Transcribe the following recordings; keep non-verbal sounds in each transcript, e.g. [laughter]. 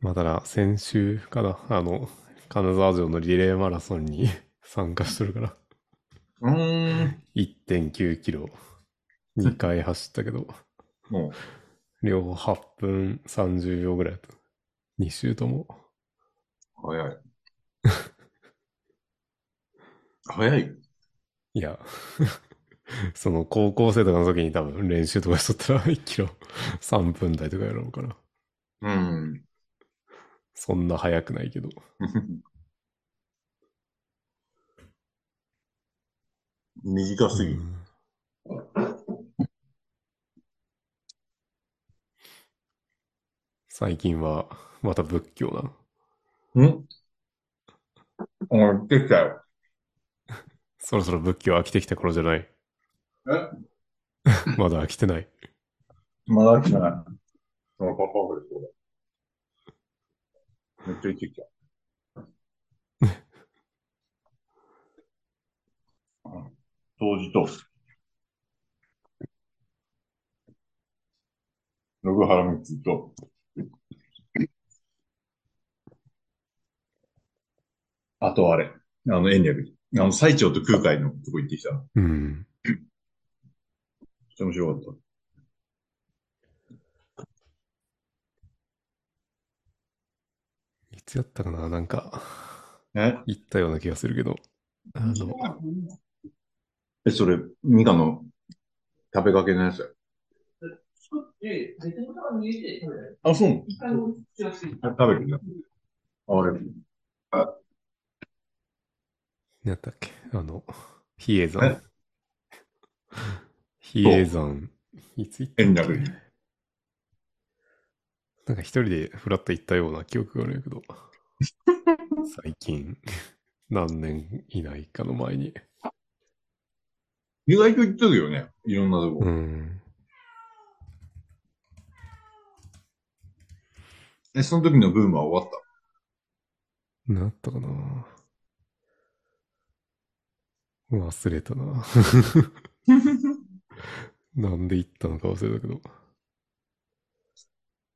まあただ、先週かな、あの、金沢城のリレーマラソンに [laughs] 参加してるから、うーん。1.9キロ、2回走ったけど、も両方8分30秒ぐらいだった。2周とも。う、早い。[laughs] 早い。いや、[laughs] その高校生とかの時に多分練習とかしとったら1キロ3分台とかやろうから。うん。そんな速くないけど。[laughs] 短すぎる。うん最近はまた仏教なの。んあ、できたよ。[laughs] そろそろ仏教飽きてきた頃じゃない？え？[laughs] まだ飽きてない。まだ来てない。そのパパフレそうだ。めっちゃ行ってきた。あ当時と、信原光と、あとあれ、あの、延暦。あの、最長と空海のとこ行ってきた。めっうん。ちゃ面白かった。いつやったかななんか、え？行ったような気がするけど。あの、え、それ、ミカの食べかけのやつ？あ、そう一回も口はして食べるね。あれ。何やったっけ？あの、比叡え？山。比叡山、いつ行ったっけ？なんか一人でフラッと行ったような記憶があるんやけど、[laughs] 最近、何年以内かの前に。意外と言ってるよね。いろんなとこ。うん。え、その時のブームは終わっなったかな忘れたな。[laughs] [laughs] なんで行ったのか忘れたけど。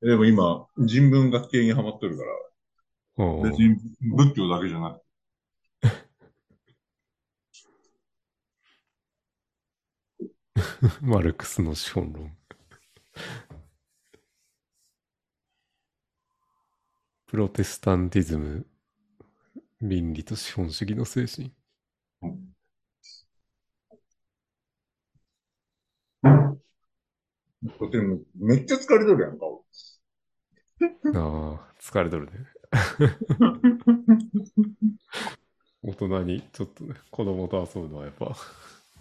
たでも今、人文学系にハマってるから、別に仏教だけじゃなく [laughs] マルクスの資本論。プロテスタンティズム、倫理と資本主義の精神。これでもめっちゃ疲れとるやんか。[laughs] ああ、疲れとるね。[laughs] 大人にちょっとね、子供と遊ぶのはやっぱ、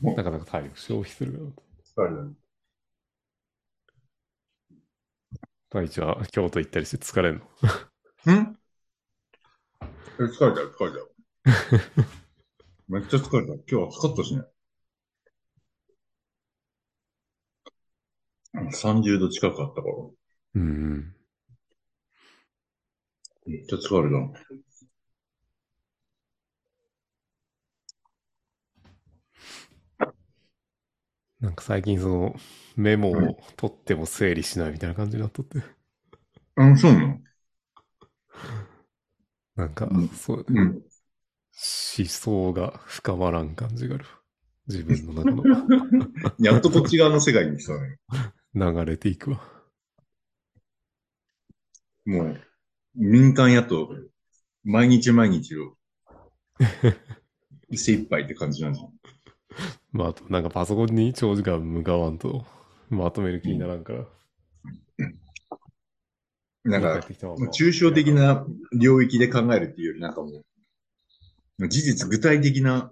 なかなか体力消費するから。疲れてる。大地は京都行ったりして疲れんの？ん？え、疲れたよ、疲れたよ。[laughs] めっちゃ疲れた。今日は暑かったしね。30度近くあったから。うんうん。めっちゃ疲れた。なんか最近そのメモを取っても整理しないみたいな感じになっとって。あ、そうなの？なんかうん、そう、うん。思想が深まらん感じがある。自分の中の [laughs] やっとこっち側の世界に来たね。流れていくわ。もう、民間やと、毎日毎日を、[laughs] 精一杯って感じなんじゃん。まあ、あとなんかパソコンに長時間向かわんとまとめる気にならんから。なんか抽象的な領域で考えるっていうより、なんかもう、事実具体的な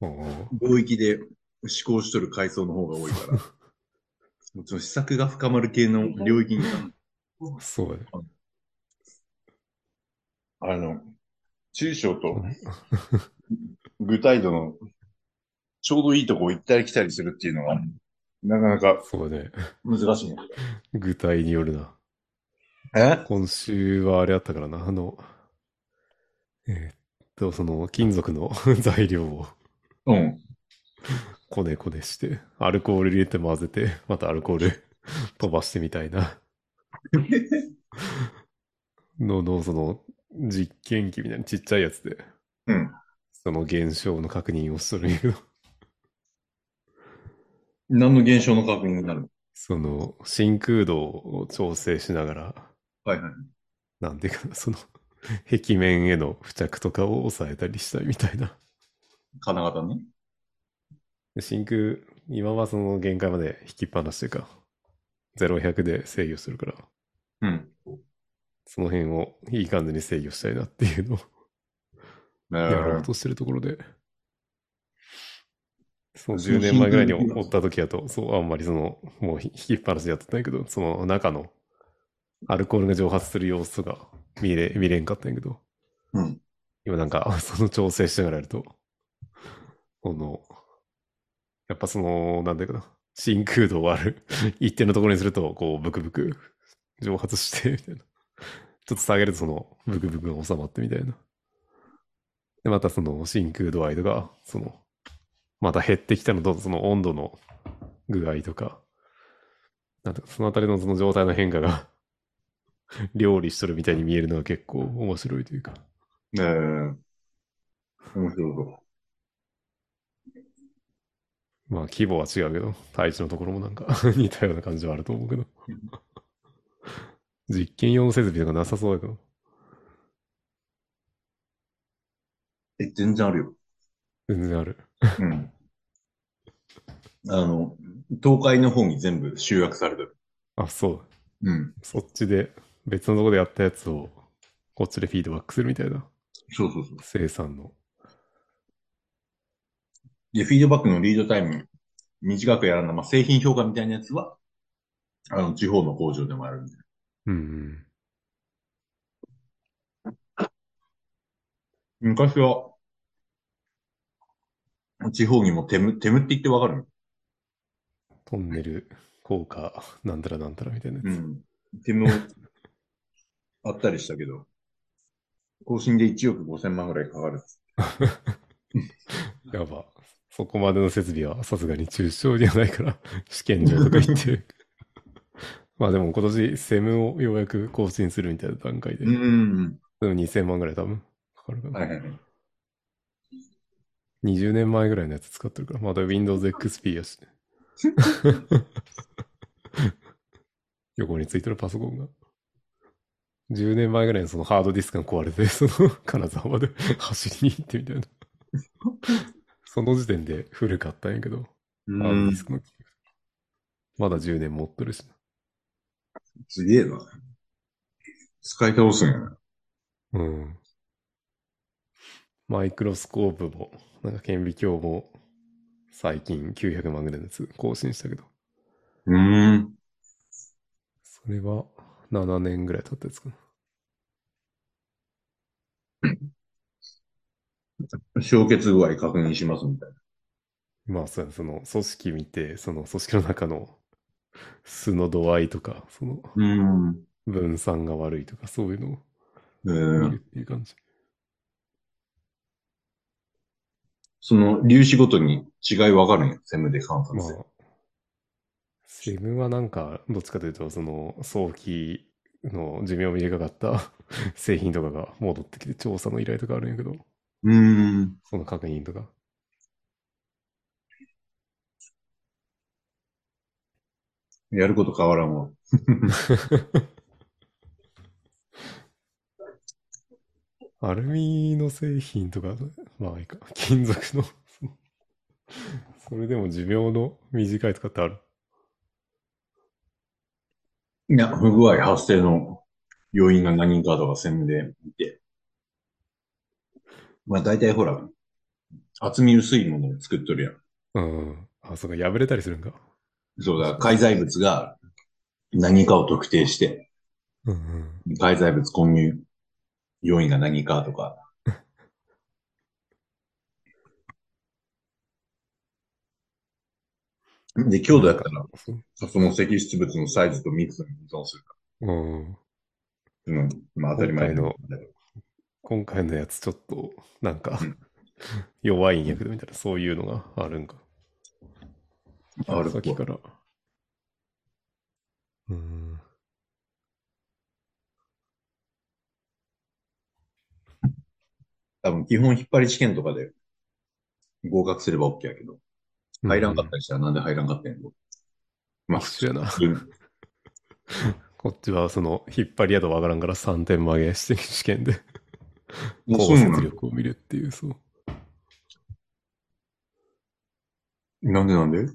うん領域で思考しとる階層の方が多いから、もちろん施策が深まる系の領域に、そうやね。あの、抽象と具体度のちょうどいいとこ行ったり来たりするっていうのが、なかなかそうやね。難しいね。具体によるな。え？今週はあれあったからな。あの、えーっと、その金属の [laughs] 材料をうん。こねこねして、アルコール入れて混ぜて、またアルコール飛ばしてみたいな。[laughs] のの、その、実験機みたいなちっちゃいやつで、うん。その現象の確認をしとるんやけど、何の現象の確認になるその、真空度を調整しながら、はいはい。なんていうかな、その、壁面への付着とかを抑えたりしたいみたいな。金型ね。で真空、今はその限界まで引きっぱなしというか、0、100で制御してるから、うん。その辺をいい感じに制御したいなっていうのを [laughs] えやろうーとしてるところで、その10年前ぐらいにおった時だと、そう、あんまりその、もう引きっぱなしでやってたんやけど、その中のアルコールが蒸発する様子とか見れ、見れんかったんやけど、うん。今なんか、[laughs] その調整しながらやると、この、やっぱその、なんだかな、真空度をある、一定のところにすると、こう、ブクブク蒸発して、みたいな。ちょっと下げるとその、ブクブクが収まってみたいな。で、またその、真空度合いとか、その、また減ってきたのと、その温度の具合とか、なんかそのあたりのその状態の変化が、[laughs] 料理しとるみたいに見えるのが結構面白いというか。えー、面白そまあ規模は違うけど、対地のところもなんか [laughs] 似たような感じはあると思うけど。実験用の設備とかなさそうだけど。う。え、全然あるよ。全然ある。うん。あの、東海の方に全部集約されてる。あ、そう。うん。そっちで別のところでやったやつをこっちでフィードバックするみたいなそうそうそう。生産の。で、フィードバックのリードタイム短くやらな、まあ、製品評価みたいなやつは、あの、地方の工場でもあるんで。うんうん。昔は、地方にもテム、テムって言ってわかるトンネル効果なんたらなんたらみたいなやつ。うん。テムあったりしたけど、更新で1億5千万ぐらいかかる。[laughs] やば。そこまでの設備はさすがに中小じゃないから、試験場とか行って。まあでも今年セムをようやく更新するみたいな段階で、うでん。も2000万ぐらい多分かかるかな。はいはいはい。20年前ぐらいのやつ使ってるから、まだ Windows XP やしね。[laughs] 横についてるパソコンが。10年前ぐらいにそのハードディスクが壊れて、[laughs] その金沢まで走りに行ってみたいな。その時点で古かったんやけど、うハードディんス。クのまだ10年持ってるしな。すげえな。使い倒すんやな。うん。マイクロスコープも、なんか顕微鏡も、最近900万ぐらいのやつ更新したけど、うーん。それは7年ぐらい経ったやつかな。[laughs] 氷結具合確認しますみたいな。まあ、そうやその組織見て、その組織の中の素の度合いとか、その。分散が悪いとか、そういうのをえ見ーるっていう感じ。その粒子ごとに違い分かるんや。セムで観察まして。あ、セムはなんか、どっちかというと、その早期の寿命短かった [laughs] 製品とかが戻ってきて調査の依頼とかあるんやけど、うーん。その確認とか。やること変わらんわ。[laughs] アルミの製品とか、まあいいか、金属の、[laughs] それでも寿命の短いとかってある？いや、不具合発生の要因が何かとかセムで見て。まあ大体ほら、厚み薄いものを作っとるやん。うん。あ、そうか、破れたりするんか？そうだ、介在物が何かを特定して、うんうん。介在物混入要因が何かとか。[laughs] で、強度やったら、その積出物のサイズと密度に依存するかうん。ら。うん。まあ当たり前今今回のやつちょっと、なんかうん、[laughs] 弱いんやけどみたいな、そういうのがあるんか。あるさっきから。うん。多分基本引っ張り試験とかで合格すれば OK やけど、入らんかったりしたらなんで入らんかったんやろ。まあ、一緒やな普通 [laughs] こっちはその、引っ張りやとわからんから3点曲げして試験で、に高出力を見るっていう、そう。なんでなんで？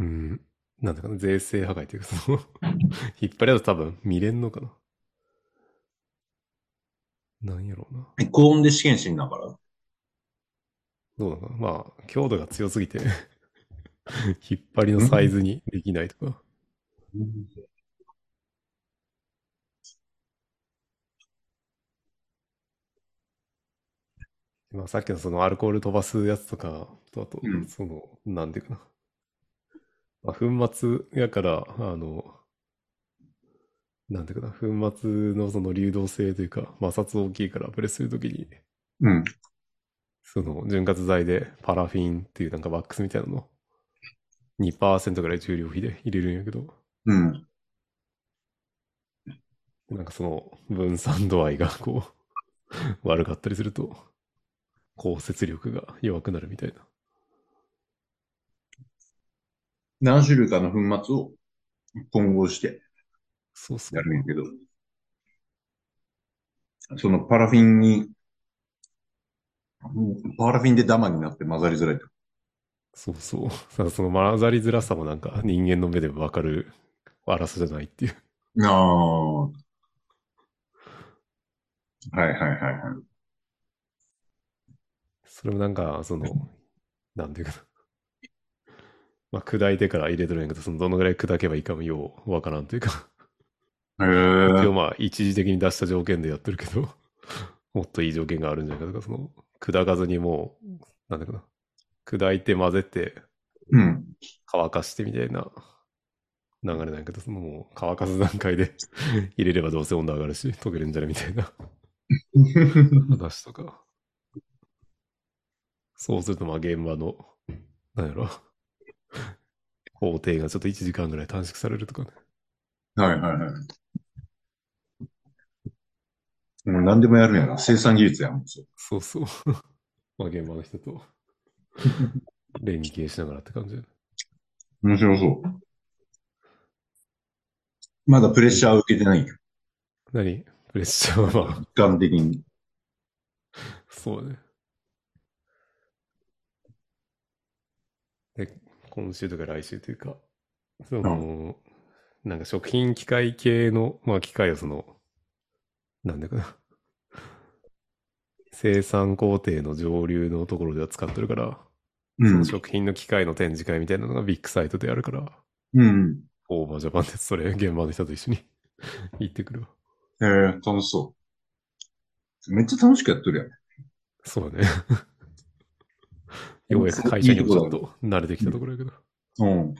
うん。なんだかな、税制破壊っていうか、その、[laughs] 引っ張りだと多分見れんのかな。なんやろうな。高温で試験しんだから。どうなのかな。まあ、強度が強すぎて、[laughs] 引っ張りのサイズにできないとか。まあ、さっきのそのアルコール飛ばすやつとかと、あとうん、その、なんていうかな。まあ、粉末やから、あの、なんていうかな、粉末のその流動性というか、摩擦大きいからプレスするときに、うん。その潤滑剤でパラフィンっていうなんかワックスみたいなの2%ぐらい重量比で入れるんやけど、うん。なんかその分散度合いがこう悪かったりすると、降雪力が弱くなるみたいな。何種類かの粉末を混合してそうそうや。るんやけど、そのパラフィンに、うんパラフィンでダマになって混ざりづらいと。そうそう。その混ざりづらさもなんか人間の目でわかる粗さじゃないっていう。ああ。はいはいはいはい。それもなんか、その、なんていうかな。まあ、砕いてから入れてるんやけど、そのどのぐらい砕けばいいかもようわからんというか、へ一応え。まあ一時的に出した条件でやってるけど、[laughs] もっといい条件があるんじゃないかとか、その、砕かずにもう、なんだかな。砕いて混ぜてうん。乾かしてみたいな流れなんやけど、そのもう乾かす段階で [laughs] 入れればどうせ温度上がるし、溶けるんじゃねみたいな [laughs] 話とか。そうするとまあ現場の、なんやろ、[laughs] 工程がちょっと1時間ぐらい短縮されるとかね。はいはいはい。もう何でもやるんやな。生産技術やもん。そうそう。[laughs] まあ現場の人と [laughs] 連携しながらって感じ。面白そう。まだプレッシャーを受けてないんよ。何？プレッシャーはまあ、時間的に。そうね。で、今週とか来週というか、その、なんか食品機械系の、まあ機械をその、なんだかな。[laughs] 生産工程の上流のところでは使ってるから、うんその。食品の機械の展示会みたいなのがビッグサイトであるから、うん。オーバージャパンでそれ現場の人と一緒に [laughs] 行ってくるわ。へえ、楽しそう。めっちゃ楽しくやってるやん。そうだね。ようやく会社にもちょっと慣れてきたところやけど。うん。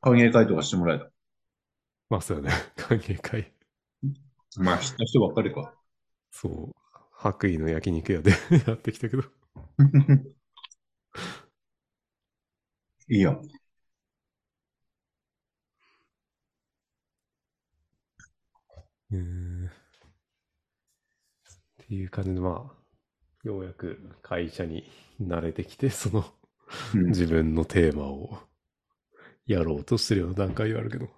歓迎会とかしてもらえた。まあそうだね。[laughs] 歓迎会。まあ、知った人ばっかりか。そう。白衣の焼肉屋で [laughs] やってきたけど。[laughs] いいやん。うーん。っていう感じで、まあ、ようやく会社に慣れてきて、そのうん自分のテーマをやろうとしてるような段階はあるけど。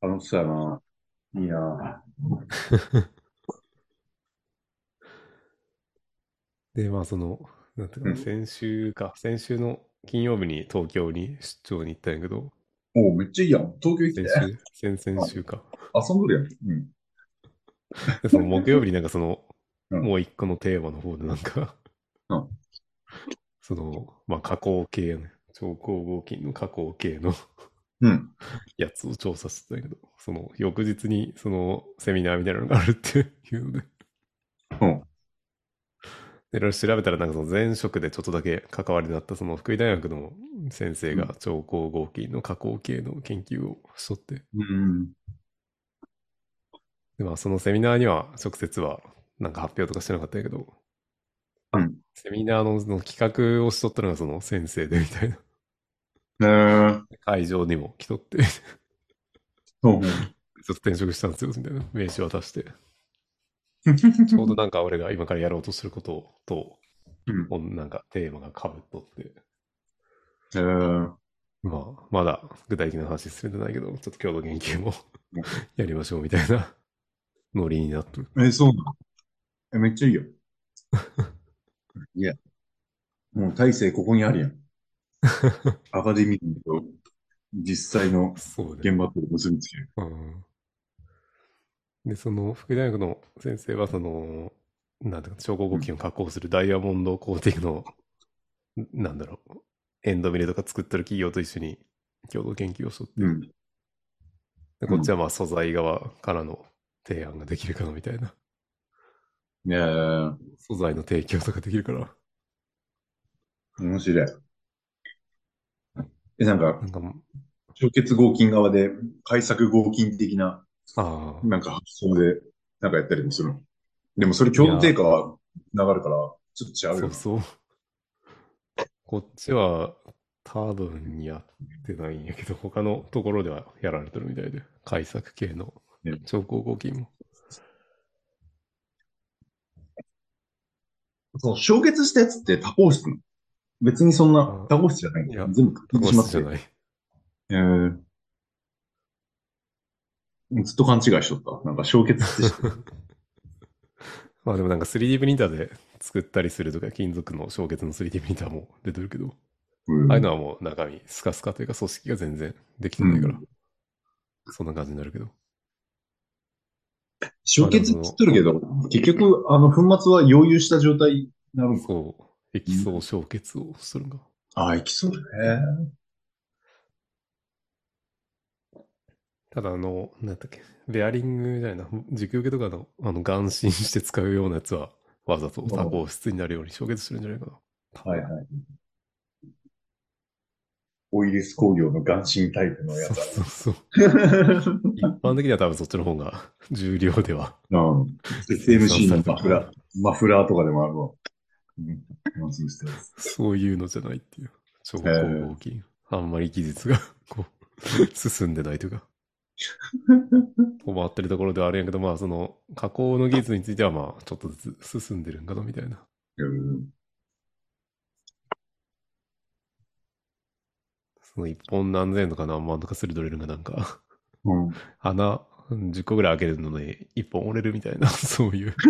楽しそうやな。いいな。[laughs] で、まあその、なんていうか先週か、先週の金曜日に東京に出張に行ったんやけど、おめっちゃいいやん。東京行き先て。週、先々週か。遊んどるやん。うん。で、[laughs] その木曜日になんかその、うんもう一個のテーマの方でなんか、うんその、まあ加工系ね、超光合金の加工系のうん。やつを調査してたんやけど、その翌日にそのセミナーみたいなのがあるっていうの。でいろいろ調べたらなんかその前職でちょっとだけ関わりのあったその福井大学の先生が超光合金の加工系の研究をしとって、うん。でまあそのセミナーには直接はなんか発表とかしてなかったけど、うんセミナーのの企画をしとったのがその先生でみたいな。ー。会場にも来とって、うん [laughs] ちょっと転職したんですよ、みたいな名刺渡して。[laughs] ちょうどなんか俺が今からやろうとすることと、うんなんかテーマが被っとって、えー、まあ、まだ具体的な話進んでないけど、ちょっと共同研究もうん [laughs] やりましょうみたいなノリになってる。え、そうなの？え、めっちゃいいよ。[laughs] いや。もう大勢ここにあるやん。アカデミーと実際の。現場と結びつける。うん。で、その、福井大学の先生は、その、なんていうか、超高合金を加工するダイヤモンドコーティングの、なんだろう、エンドミルとか作ってる企業と一緒に共同研究をしとって、うん。でこっちはまあ素材側からの提案ができるかなみたいな。いやー、素材の提供とかできるから。面白い。え、なんか、なんかもう、超結合金側で、開削合金的な、ああ、なんか発想で、なんかやったりもするの。でもそれ共同定価は流れるから、ちょっと違うよな。そうそう。こっちは多分やってないんやけど、他のところではやられてるみたいで、改作系のね超高合金も。そう、焼結したやつって多孔質別にそんなあ多孔質じゃないいや全部確認しま質すよ。じゃない。えーずっと勘違いしとった。なんか焼結って [laughs] まあでもなんか 3D プリンターで作ったりするとか、金属の焼結の 3D プリンターも出てるけど、うんああいうのはもう中身スカスカというか組織が全然できてないから、そんな感じになるけど。焼結って言ってるけど、結局、あの、粉末は溶融した状態になるんか。そう、液層焼結をするんが。ああ、いきそうだね。ただあの、なんだっけ、ベアリングじゃないな、軸受けとかの、あの、眼心して使うようなやつは、わざと多孔質になるように焼結するんじゃないかな。はいはい。オイリス工業の眼神タイプのやつだそうそうそう。[laughs] 一般的には多分そっちの方が重量では。うん。SMC のマフラー、マフラーとかでもあるわ。そういうのじゃないっていう。超高合金。あんまり技術が、こう、[laughs] 進んでないというか。[laughs] 止まってるところではあるんやけど、まあその、加工の技術についてはまあ、ちょっとずつ進んでるんかな、みたいな。うん。その一本何千円とか何万とかするドリルがなんか、うん。穴10個ぐらい開けるので一本折れるみたいな、[laughs] そういう。[laughs]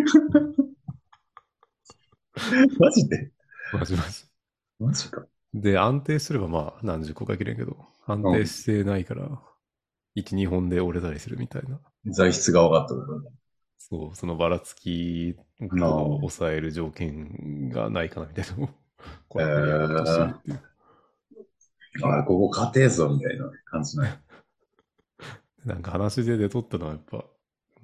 マジで？マジマジ。マジか。で、安定すればまあ何十個か切れんけど、安定してないから、1、2本で折れたりするみたいな。材質が分かったことね。そう、そのばらつきを抑える条件がないかなみたいなのを、[laughs] こうやってやろうとしてるっていう。ああ、ここ家庭ぞみたいな感じない。[laughs] なんか話で出とったのはやっぱ、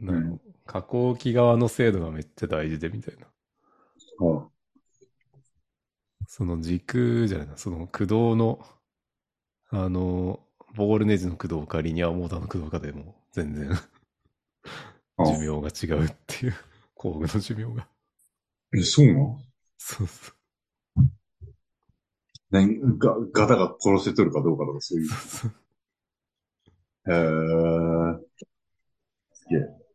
うん加工機側の精度がめっちゃ大事でみたいな。うん。その軸じゃないな、その駆動の、あの、ボールネジの駆動かリニアモーターの駆動かでも全然寿命が違うっていう、工具の寿命が。え、そうなの？そうそう。何が、ガタが殺せとるかどうかとかそういう。そうへー。すげえ。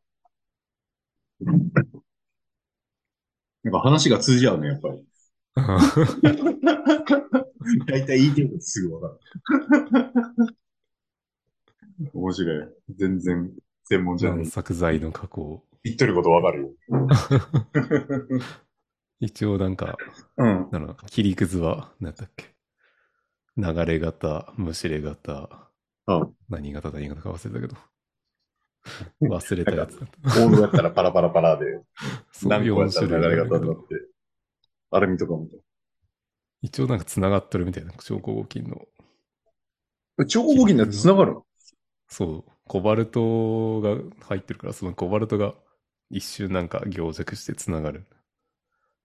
なんか話が通じ合うね、やっぱり。[laughs] 大体言いてることすぐわかる。面白い。全然専門じゃない軟。作材の加工。言ってることわかるよ。[laughs] 一応なんか、うん。なんか切りくずは、なんだっけ。流れ型、むしれ型、うん。何型何型か忘れたけど。忘れたやつだった。ボールだったらパラパラパラで、何個や4ったら流れ方あるけどになって、アルミとかも。一応なんか繋がってるみたいな、超高合金の。超合金だって繋がるの？そう、コバルトが入ってるから、そのコバルトが一瞬なんか凝弱して繋がる。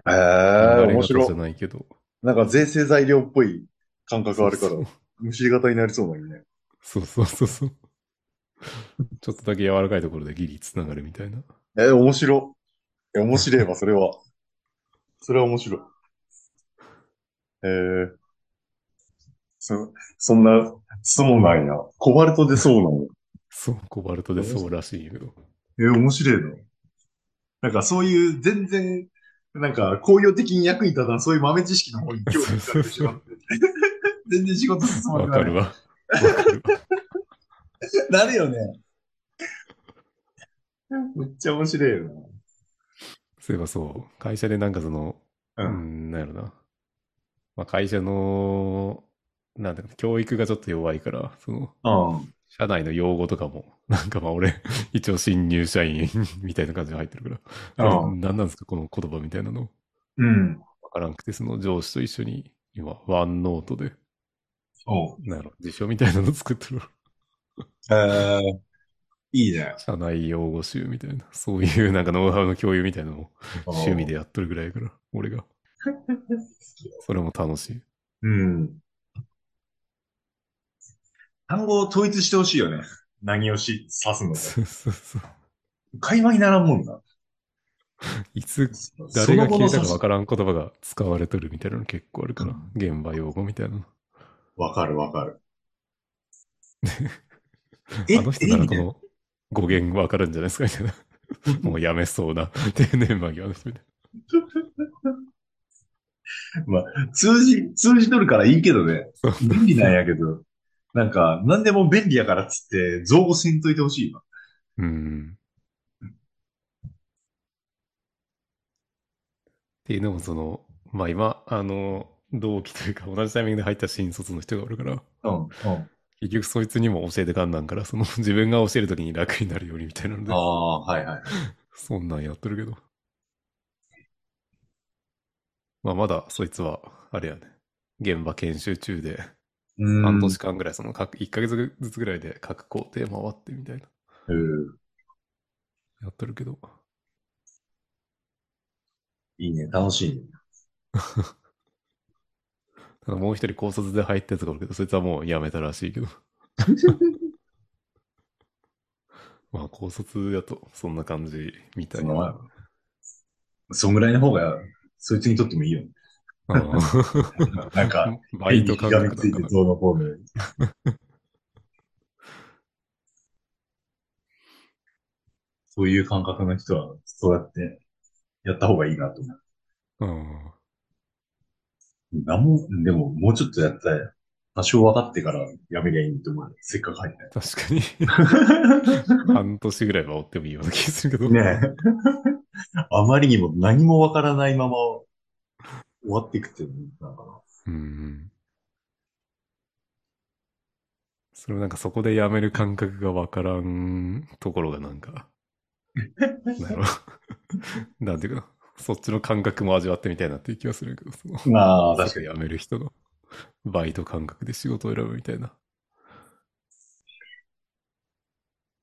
へえ、流れ型面白いじゃ。ないけど。なんか税制材料っぽい感覚あるからそう、むしり型になりそうだよね。そうそうそうそう。ちょっとだけ柔らかいところでギリ繋がるみたいな。えー、面白い。え、面白いわ、それは。それは面白い。えー、そ、そんな、そうなんや。コバルトでそうなの。そう、コバルトでそうらしいけど。え、面白いの。なんかそういう全然、なんか工業的に役に立たんそういう豆知識の方に興味使ってしまって。全然仕事進まない。わかるわ。るわ。[laughs] なるよね。めっちゃ面白いよそういえばそう、会社でなんかその、な。う。ん、なんやろな。まあ、会社の、なんだろう教育がちょっと弱いから、その、うん。社内の用語とかも、なんかまあ俺、[laughs] 一応新入社員みたいな感じで入ってるから、何なんですかこの言葉みたいなの。うん。わからんくて、その上司と一緒に、今、ワンノートで、おなんやろ、辞書みたいなの作ってる。えー、いいね。社内用語集みたいな、そういうなんかノウハウの共有みたいなのを趣味でやっとるぐらいやから、俺が。[laughs] それも楽しい。うん。単語を統一してほしいよね。何をし、指すのか。そうそうそう。会話にならんもんな。いつ、そ誰が聞いたかわからん言葉が使われとるみたいなの結構あるから、現場用語みたいなの。わかるわかる。[laughs] えあの人ならこの語源わかるんじゃないですかみたいな。[laughs] もうやめそうな定年間際の人みたい [laughs] 通じ、通じとるからいいけどね。な。そう便利なんやけど。なんか、なんでも便利やからっつって、造語せんといてほしいわ。うん。っていうのもその、まあ今、あの、同期というか同じタイミングで入った新卒の人がおるから、うん、うん。結局そいつにも教えてかんなんから、その自分が教えるときに楽になるようにみたいなのであ、あ、はいはい。[laughs] そんなんやってるけど。まあまだそいつは、あれやね、現場研修中で、うん。半年間ぐらい、その各、1ヶ月ずつぐらいで各工程回ってみたいな、うん。やってるけど。いいね、楽しいね。[laughs] もう一人高卒で入ったやつがおるけど、そいつはもう辞めたらしいけど。[laughs] まあ高卒やとそんな感じみたいな。そんぐらいの方が、そいつにとってもいいよね。なん。か、バイト感変に覚なん。か気がついてどうのこうの。そういう感覚の人は、そうやってやった方がいいなと思う。うん。なん。も、でも、もうちょっとやったら、多少分かってからやめりゃいいと思う。せっかく入った確かに。半年ぐらいは追ってもいいような気がするけど。ね。あまりにも何もわからないまま終わっていくっていうのなんかな。うんうん。それもなんかそこでやめる感覚がわからんところがなんか、[laughs] なんやろなんていうかな、そっちの感覚も味わってみたいなっていう気がするけど、その、まあ、確かに。辞める人のバイト感覚で仕事を選ぶみたいな。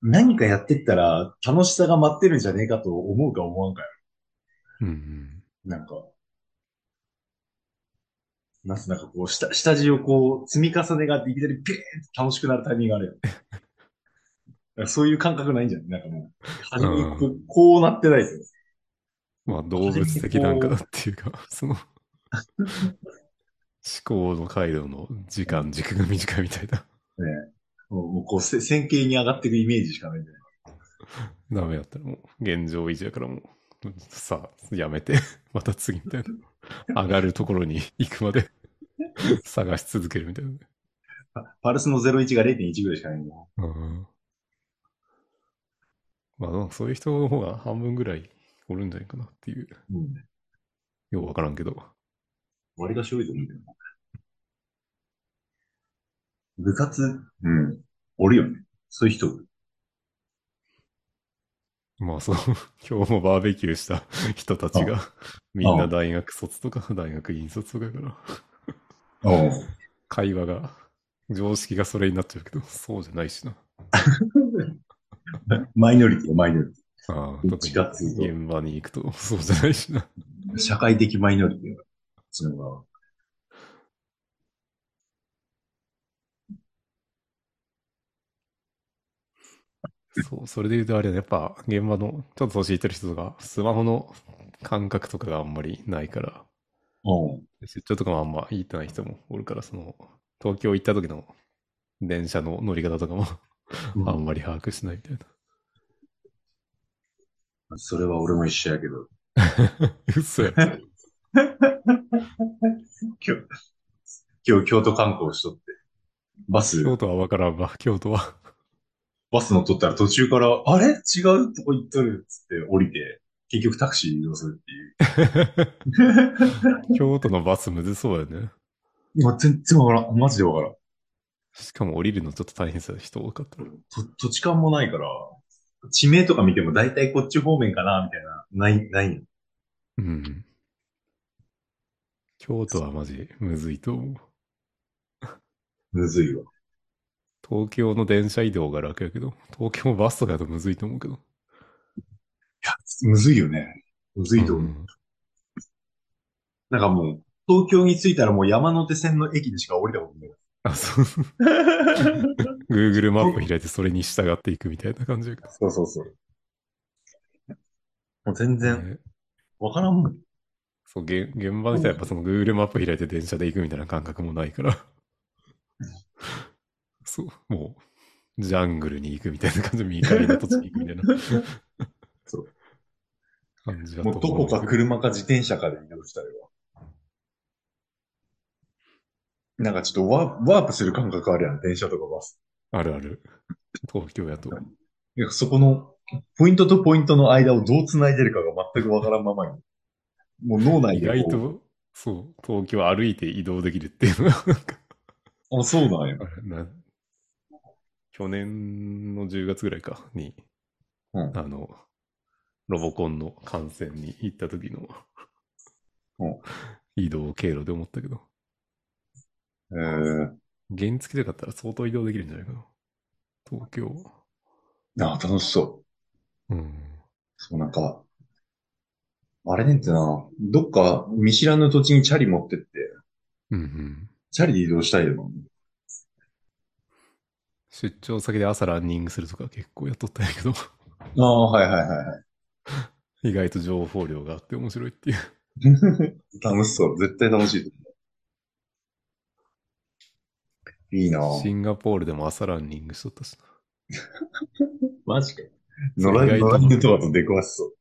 何かやってったら楽しさが待ってるんじゃねえかと思うか思わんかよ。うんうん。なんか。なんすなんかこう、下、下地をこう、積み重ねがいきなりピーンって楽しくなるタイミングがあるよ。[laughs] そういう感覚ないんじゃないなんかもう、初めにこうこうなってないと。まあ動物的なんかなっていうか、その、思考の回路の時間軸が短いみたいな。ねもうもうこう、せ線形に上がっていくイメージしかないんじゃないダメやったらもう現状維持やからもう、さあ、やめて、[laughs] また次みたいな。[laughs] 上がるところに [laughs] 行くまで [laughs] 探し続けるみたいなね。パパルスの01が0.1ぐらいしかないんだよ。うん。まあそういう人の方が半分ぐらいおるんじゃないかなっていう。うん。ようわからんけど。割がし多いと思うんだよな。部活うん。おるよね。そういう人。まあそう、[laughs] 今日もバーベキューした [laughs] 人たちが、みんな大学卒とか [laughs] 大学院卒とかやから、お会話が、常識がそれになっちゃうけど、そうじゃないしな。マイノリティよマイノリテああ、どっ特にちかっつうと現場に行くと、そうじゃないしな。ィ。社会的マイノリティよそのそう、それで言うとあれだ、やっぱ現場のちょっと年いってる人とか、スマホの感覚とかがあんまりないから、お出張とかもあんま言ってない人もおるから、その、東京行った時の電車の乗り方とかもうんあんまり把握しないみたいそれは俺も一緒やけど。な。[laughs] 嘘や。[laughs] 今日、今日京都観光しとって。バス、京都はわからんわ、京都は。バス乗っとったら途中から、あれ？違う？とこ行っとるっつって降りて、結局タクシー移動するっていう。[laughs] 京都のバスむずそうやね。今全然わからん。マジでわからん。しかも降りるのちょっと大変さ、人多かったら。と土地勘もないから、地名とか見ても大体こっち方面かなみたいな。ない、ないの。うん。京都はマジむずいと思う。むずいわ。東京の電車移動が楽やけど、東京バスとかだとむずいと思うけど。むずいよね。むずいと思う。うんなんかもう、東京に着いたらもう山手線の駅でしか降りたことない。あ、そう。[laughs] Google マップ開いてそれに従っていくみたいな感じ。そうそうそう。もう全然、ねわからんもん。そう、現現場の人はやっぱその Google マップ開いて電車で行くみたいな感覚もないから。そう、もう、ジャングルに行くみたいな感じで、未開の土地に行くみたいな。そう。感じだもうどこか車か自転車かで移動したいわ。なんかちょっとワーワープする感覚あるやん、電車とかバス。あるある。東京やと。いやそこの、ポイントとポイントの間をどう繋いでるかが全くわからんままに。もう脳内意でこう。外と、そう、東京歩いて移動できるっていうのが、あ、そうなんや。な去年の10月ぐらいかに、うんあの、ロボコンの観戦に行った時の、うん移動経路で思ったけど、えー、原付で買ったら相当移動できるんじゃないかな。東京。あ、楽しそう。うん。そう、なんか、あれねってな、どっか見知らぬ土地にチャリ持ってって、うんうん。チャリで移動したいよな。出張先で朝ランニングするとか結構やっとったんやけど、ああ、はいはいはいはい。意外と情報量があって面白いっていう。[laughs] 楽しそう。絶対楽しいと思う。いいなぁシンガポールでも朝ランニングしとったし [laughs] マジか。野良犬とかと出くわしそう。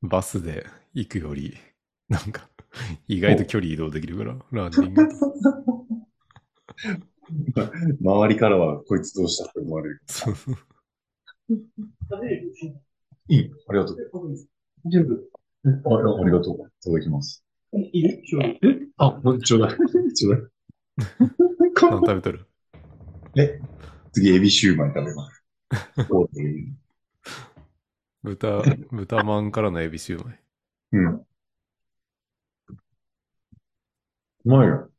な。バスで行くより、なんか、意外と距離移動できるから、ランニング。[laughs] [laughs] 周りからはこいつどうしたって思われる。そうそういいありがとう。全部。あありがとう。いただきます。い？る醤油。え？あ、ちょうだい。ちょうだい。何食べとるえ？次、エビシューマイ食べます。[laughs] 豚、豚まんからのエビシューマイ。うん。うまいよ。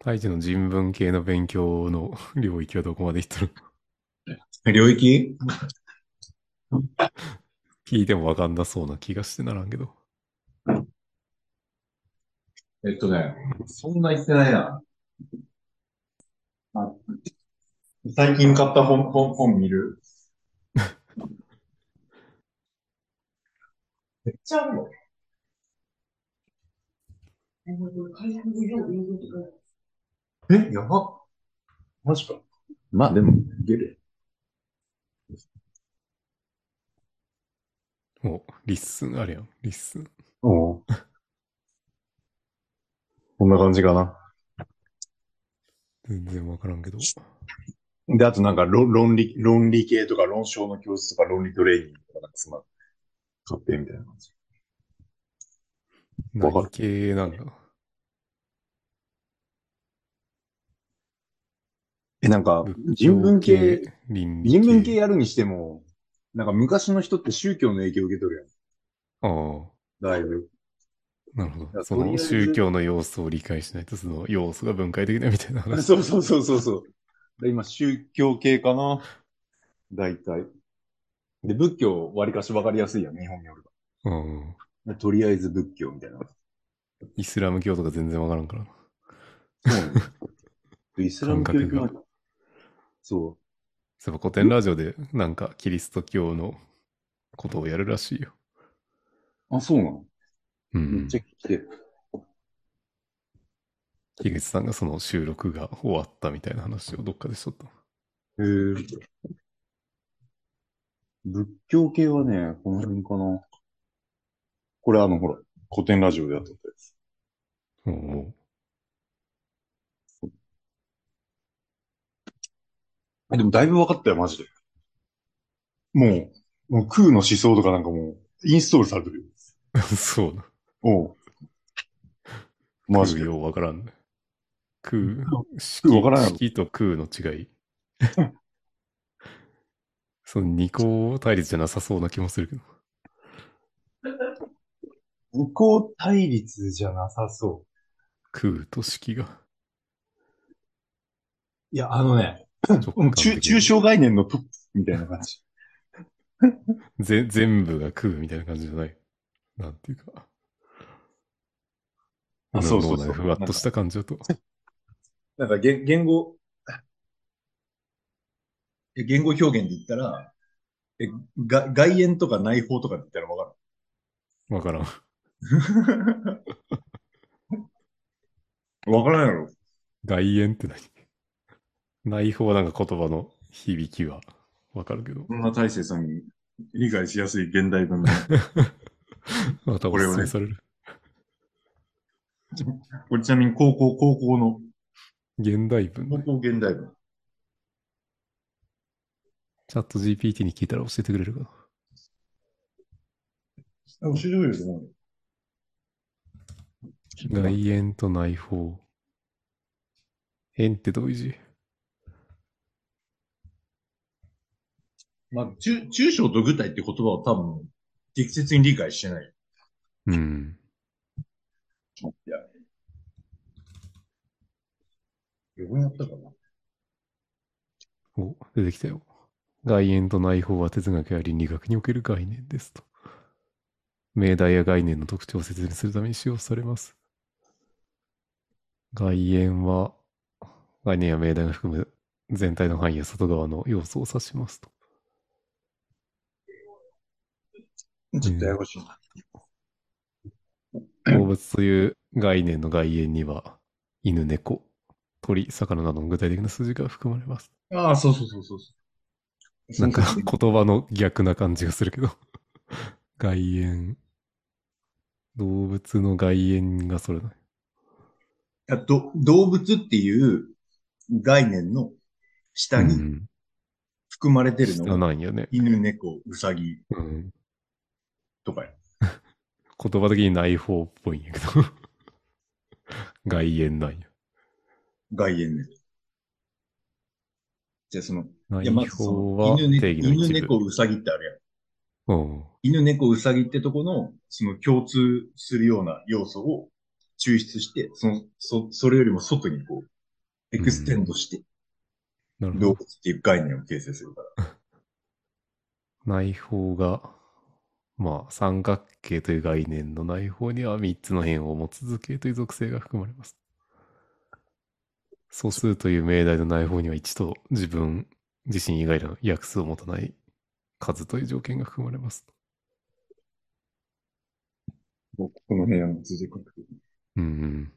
太一の人文系の勉強の [laughs] 領域はどこまでいってる？領域？聞いてもわかんなそうな気がしてならんけど。えっとね、そんな言ってないな。あ最近買った本、本、本見る？[laughs] めっちゃあるの。え、やば。マジか。まあでも、いける。お、 Listen あるやん、 Listen。おうこんな感じかな。全然わからんけど。で、あとなんか論論理、論理系とか論証の教室とか論理トレーニングとかなんかそんな、買ってみたいな感じ。わかる何系なんだ？え、なんか仏、人文系、人文系やるにしても、なんか昔の人って宗教の影響を受け取るやん。ああ。だいぶ。なるほど。やその宗教の要素を理解しないと、その要素が分解できないみたいな話。そうそうそうそうそう。[laughs] で今、宗教系かな。大体。で、仏教、割かし分かりやすいやん、日本におるうん。でとりあえず仏教みたいな。イスラム教とか全然わからんからな。そうなんですイスラム教感覚がが。そそういえば古典ラジオでなんかキリスト教のことをやるらしいよ。う。あ、そうなの？うんめっちゃ。来てる。樋口さんがその収録が終わったみたいな話をどっかでしとった。へえ。仏教系はね、この辺かな。これあの、ほら、古典ラジオでやってたやつ。おおあでもだいぶ分かったよ、マジで。もう、もう空の思想とかなんかもう、インストールされてるよ。う [laughs] そうだ。おう。マジで。空ようわからんね。空、空わからん式と空の違い。[laughs] その二項対立じゃなさそうな気もするけど。向こう対立じゃなさそ空と式が。う。いや、あのね、中、抽象概念のトップみたいな感じ。ぜ全部が空みたいな感じじゃない？なんていうか。あそうそうそうふわっとした感じだと。なんか言言語、え言語表現で言ったら、えが外縁とか内包とかって言ったらわかわからん。る [laughs] わからんやろ。外縁って何？内包はなんか言葉の響きはわかるけど。そんな大勢さんに理解しやすい現代文の。[laughs] またおこれをねすすめされる。これちなみに高校、高校の、現代文。高校現代文。チャット GPT に聞いたら教えてくれるかな。あ、教えてくれると思うよ。外縁と内包。縁ってどういう字？まあ、中、抽象と具体って言葉を多分、適切に理解してない。うん。いや。どうやったかなお、出てきたよ。外縁と内包は哲学や倫理学における概念ですと。命題や概念の特徴を説明するために使用されます。外縁は、概念や命題が含む全体の範囲や外側の要素を指しますと。ちょっとややこしいな。[clears throat] 動物という概念の外縁には、犬、猫、鳥、魚などの具体的な数字が含まれます。ああ、そうそうそうそうそう。なんかそうそう言葉の逆な感じがするけど。[laughs] 外縁。動物の外縁がそれだ。あど動物っていう概念の下にうん。含まれてるの下が、なね。犬、猫、うさぎうん。とかや。[laughs] 言葉的に内包っぽいんやけど。[laughs] 外延なんや。外延ね。じゃあその、い内包は定義の犬、一猫、部。うさぎってあるやん。うん。犬、猫、うさぎってとこの、その共通するような要素を抽出して、その、そ、それよりも外にこう、 extend して。動物っていう概念を形成するから。[laughs] 内包が、まあ、三角形という概念の内包には3つの辺を持つ図形という属性が含まれます。素数という命題の内包には1と自分自身以外の約数を持たない数という条件が含まれます。この部屋の図で書く。うんうん。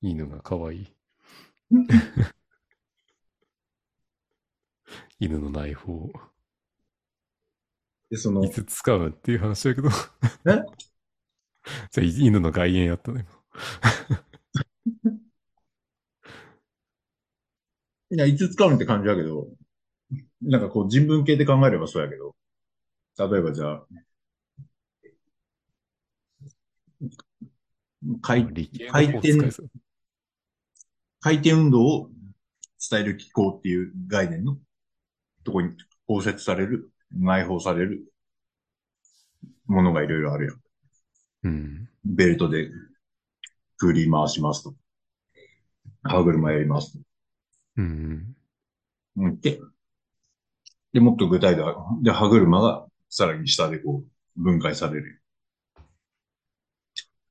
犬が可愛い。[laughs] 犬の内包。で、そのい、つ使うっていう話だけど。え？じゃあ、犬の外縁やったね。いや、いつ使うんって感じだけど、なんかこう人文系で考えればそうやけど、例えばじゃあ、回理系の回転方使いそう回転運動を伝える機構っていう概念のとこに包摂される、内包されるものがいろいろあるやん。うん。ベルトでクーリー回しますと。歯車やりますと。うん。うんで、で、もっと具体では、で、歯車がさらに下でこう分解される。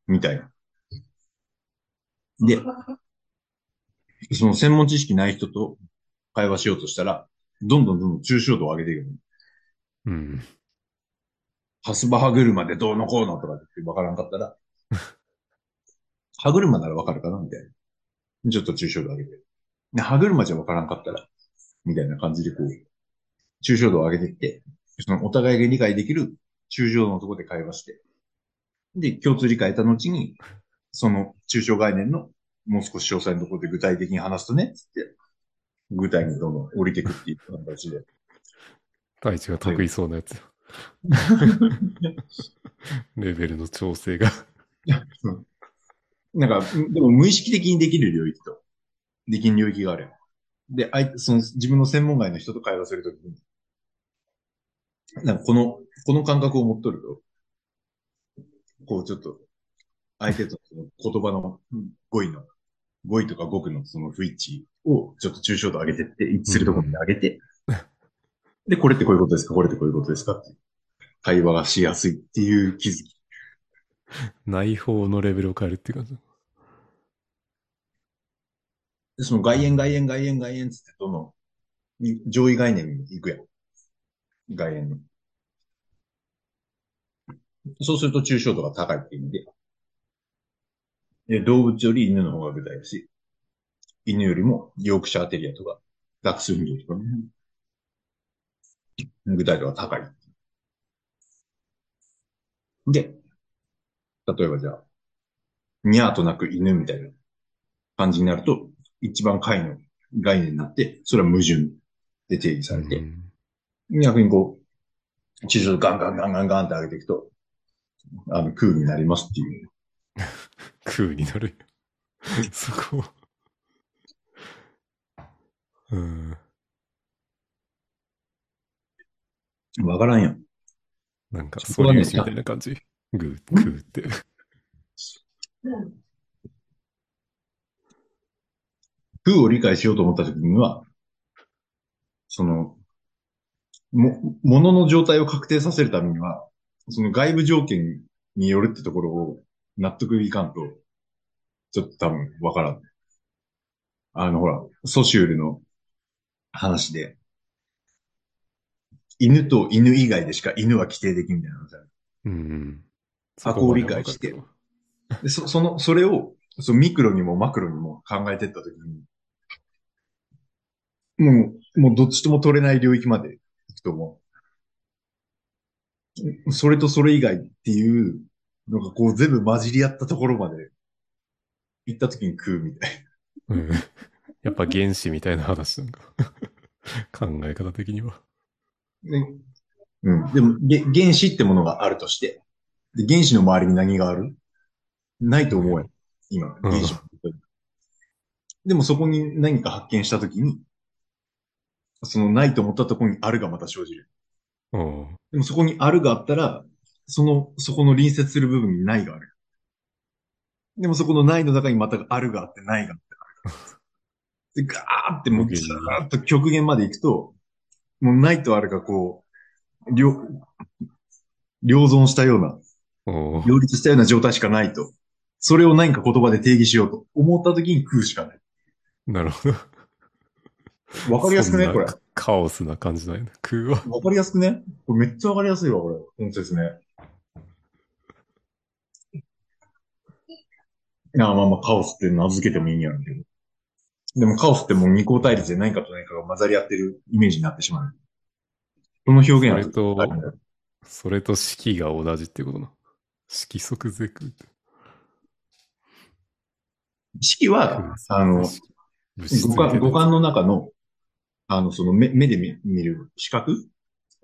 みたいな。で、その専門知識ない人と会話しようとしたら、どんどんどんどん抽象度を上げていくの。うん。ハスバ歯車でどうのこうのとかってわからんかったら、[laughs] 歯車ならわかるかなみたいな。ちょっと抽象度上げて。で歯車じゃわからんかったら、みたいな感じでこう、抽象度を上げていって、そのお互いが理解できる抽象度のところで会話して、で、共通理解得た後に、その抽象概念のもう少し詳細のところで具体的に話すとね、つって、具体にどんどん降りていくっていう形で。大地が得意そうなやつ。[laughs] レベルの調整が。なんか、でも無意識的にできる領域と、できん領域があるよ。で、相手、その自分の専門外の人と会話するときに、なんかこの、この感覚を持っとると、こうちょっと、相手とその言葉の語彙の、語彙とか語句のその不一致をちょっと抽象度上げてって、一致するところに上げて、で、これってこういうことですかこれってこういうことですかって会話がしやすいっていう気づき。[laughs] 内包のレベルを変えるっていう感じ。でその外縁、外縁、外縁、外縁つってどの、上位概念に行くやん。外縁の。そうすると抽象度が高いっていう意味で。で動物より犬の方が具体だし、犬よりもヨークシャーテリアとか、ダックスフンドとかね、具体度が高い。で、例えばじゃあ、にゃーとなく犬みたいな感じになると、一番下位の概念になって、それは矛盾で定義されて、うん逆にこう、抽象度ガンガンガンガンガンって上げていくと、あの、空になりますっていう。[laughs] 空になる。[laughs] そこ。[laughs] うん。わからんやん。なんか、そこはね素粒子みたいな感じ。グー、グーって。空を理解しようと思った時には、その、も、ものの状態を確定させるためには、その外部条件によるってところを納得いかんと、ちょっと多分わからん。あの、ほら、ソシュールの話で、犬と犬以外でしか犬は規定できんみたいなのうん。あこう理解してで、そ、その、それを、そのミクロにもマクロにも考えてったときに、もう、もうどっちとも取れない領域まで行くと思う。それとそれ以外っていうのがこう全部混じり合ったところまで行ったときに食うみたいうん。やっぱ原子みたいな話なんか。[laughs] 考え方的には。な。ねうん。でも、げ原子ってものがあるとして、で原子の周りに何がある？ないと思うよ。今、原子の周りでもそこに何か発見したときに、そのないと思ったところにあるがまた生じる。うん。でもそこにあるがあったら、その、そこの隣接する部分にないがある。でもそこのないの中にまたあるがあってないがあってある。で、ガーってもうずーっと極限まで行くと、もうないとあるがこう、両、両存したような、両立したような状態しかないと。それを何か言葉で定義しようと思った時に食うしかない。なるほど。わかりやすくね？これ。カオスな感じだよね。空は。わかりやすくね？これめっちゃわかりやすいわ、これ。この説明。いや、まあまあ、カオスって名付けてもいいんやろうけど。でもカオスってもう二項対立で何かと何かが混ざり合ってるイメージになってしまう。この表現はそれとそれと式が同じってことな。式即是空って。式は、あの、五感、五感の中の、あの、その目目で見見る視覚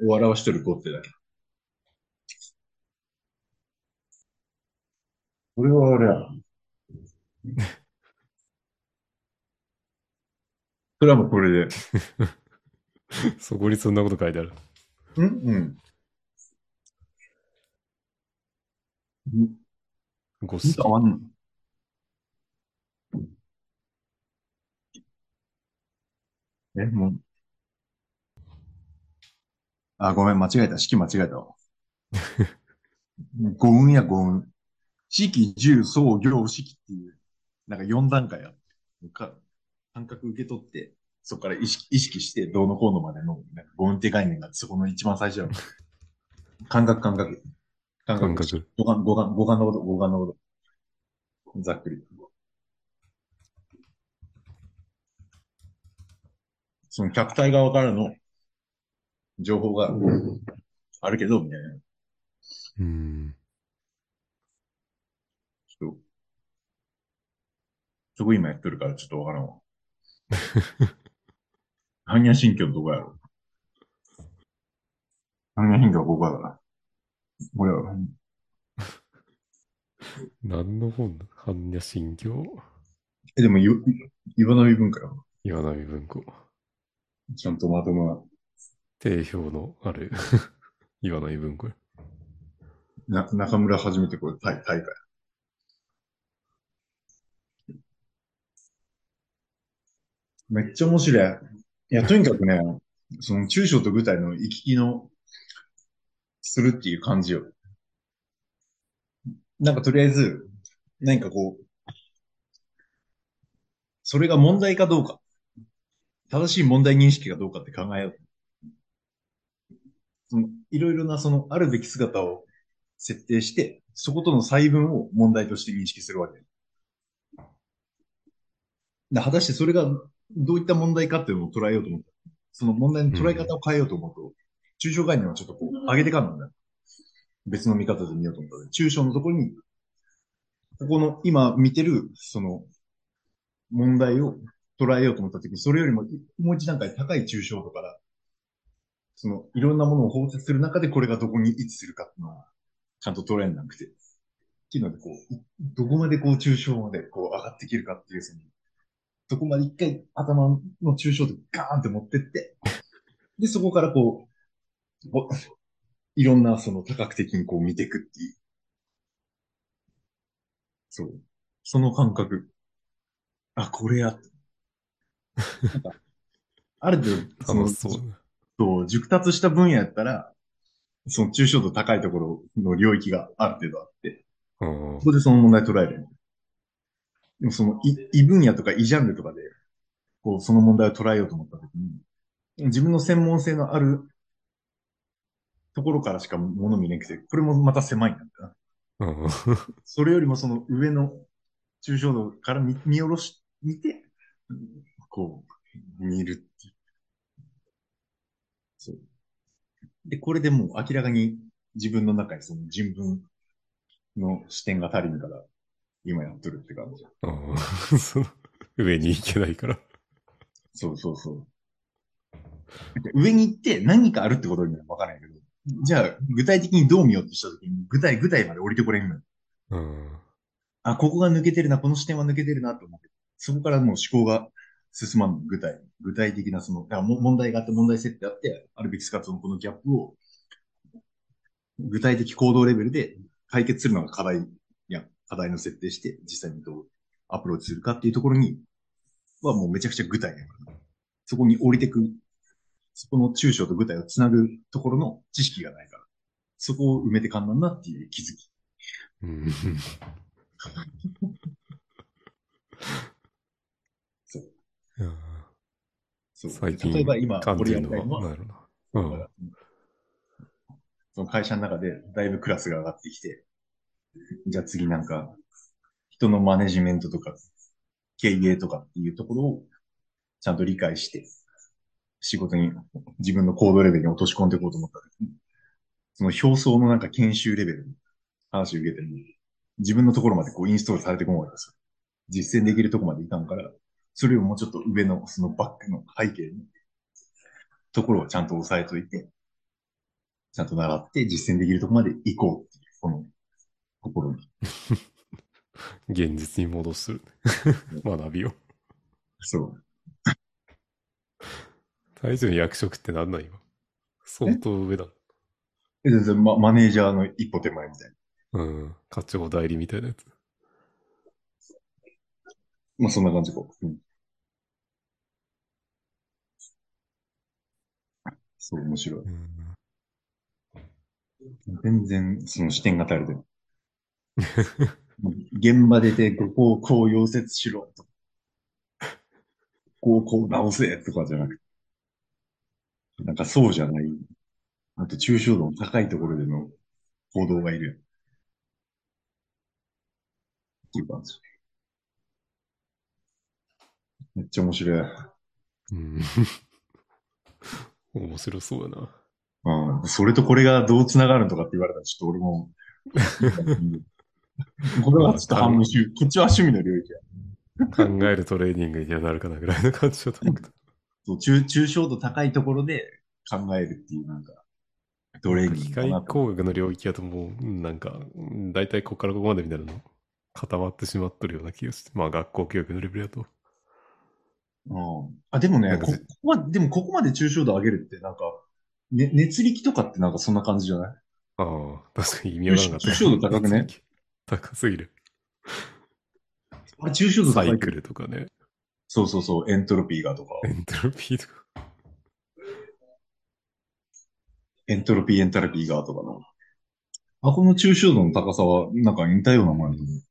を表しとる語ってだけ。これはあれや。それはもうこれで。[laughs] そこにそんなこと書いてある。うんうん。うん五式。変わんの？え、もう。あ、ごめん、間違えた。式間違えたわ。[laughs] 五運や五運。式、十、総、行、式っていう、なんか4段階あって、か感覚受け取って、そこから意識意識して、どうのこうのまでの、なんか五運って概念がそこの一番最初の。[laughs] 感覚、感覚。感感覚。五感、五感、五感のこと、五感のこと。ざっくり。その客体側からの情報があるけど、みたいな。うん。ちょっと、そこ今やってるからちょっとわからんわ。般若心経のどこやろ？般若心経はここやから。これは、[laughs] 何の本だ？般若心経？え、でも、ゆ岩波文化よ。岩波文庫。ちゃんとまとも定評のある [laughs] 岩波文庫や。な、な、中村初めてこれ、大大会。めっちゃ面白い。いや、とにかくね、その中小と具体の行き来の、するっていう感じよ。なんかとりあえず、何かこう、それが問題かどうか、正しい問題認識かどうかって考えよう。そのいろいろなそのあるべき姿を設定して、そことの細分を問題として認識するわけ。で果たしてそれがどういった問題かっていうのを捉えようと思った。その問題の捉え方を変えようと思うと、抽象概念をちょっとこう上げてかんのね。別の見方で見ようと思ったら、抽象のところに、ここの今見てる、その、問題を捉えようと思ったときに、それよりももう一段階高い抽象度から、その、いろんなものを包摂する中でこれがどこに位置するかっていうのは、ちゃんと捉えなくて。っていうので、こう、いどこまでこう抽象までこう上がっていけるかっていう、その、どこまで一回頭の抽象度ガーンって持ってって、で、そこからこう、ぼいろんなその多角的にこう見ていくっていう。そう。その感覚。あ、これや。なんかある程度、そのそうだね。と、熟達した分野やったら、その抽象度高いところの領域がある程度あって、うんそこでその問題捉える。でもその異異分野とか異ジャンルとかで、こう、その問題を捉えようと思ったときに、自分の専門性のあるところからしか物見なくて、これもまた狭いんだな。うん。それよりもその上の抽象度から見見下ろし、見て、こう、見るっていう。そう。で、これでもう明らかに自分の中にその人文の視点が足りんから、今やっとるって感じ。うんその [laughs] 上に行けないから。そうそうそう。で上に行って何かあるってことには分からないけど、じゃあ具体的にどう見ようとしたときに、具体具体まで降りてこれんのよ。うん。あ、ここが抜けてるな、この視点は抜けてるなと思って、そこからもう思考が進まんの、具体。具体的なその、だからも問題があって問題設定あって、あるべき姿のこのギャップを、具体的行動レベルで解決するのが課題課題の設定して、実際にどうアプローチするかっていうところに、はもうめちゃくちゃ具体やから。そこに降りてく、そこの抽象と具体をつなぐところの知識がないから、そこを埋めてかんなんなっていう気づき。うん。そう。そう最近例えば今、感俺やりたいのは。うん。その会社の中でだいぶクラスが上がってきて、じゃあ次なんか、人のマネジメントとか、経営とかっていうところをちゃんと理解して、仕事に自分の行動レベルに落とし込んでいこうと思った時に、その表層のなんか研修レベルの話を受けてる、自分のところまでこうインストールされてこないんですよ。実践できるとこまでいかんから、それをもうちょっと上のそのバックの背景のところをちゃんと押さえといて、ちゃんと習って実践できるとこまで行こうっていう、この心に。現実に戻す学びを。そう。大丈夫役職ってなんなん今？相当上だ。え全然ママネージャーの一歩手前みたいな。うん。課長代理みたいなやつ。まあそんな感じか。うん。そう、面白い。うん。全然その視点が足りてる。現場出て、ここをこう溶接しろと。こうこう直せとかじゃなくて。なんかそうじゃない。あと抽象度の高いところでの行動がいる。ていう感じ。めっちゃ面白い。うん。面白そうやな。うん。それとこれがどう繋がるのとかって言われたら、ちょっと俺も、これはちょっと半分趣こっちは趣味の領域や。考えるトレーニングにはなるかなぐらいの感じだと思うけど。そう抽抽象度高いところで考えるっていうなんか、トレーニン機グかなと。械工学の領域だともう、うんなんか、うん大体ここからここまでみたいなの固まってしまっとるような気がして。まあ学校教育のレベルだと。うん。あ、でもね、こここまで、でもここまで抽象度上げるってなんか、ね、熱力とかってなんかそんな感じじゃない？ああ、確かに意味わなかった。抽象度高くね？高すぎる。あ、抽象度高いサイクルとかね。そうそうそう、エントロピーがとか。エントロピーとか。エントロピー、エンタルピーがとかの。あ、この抽象度の高さは、なんか似たようなもんやと思う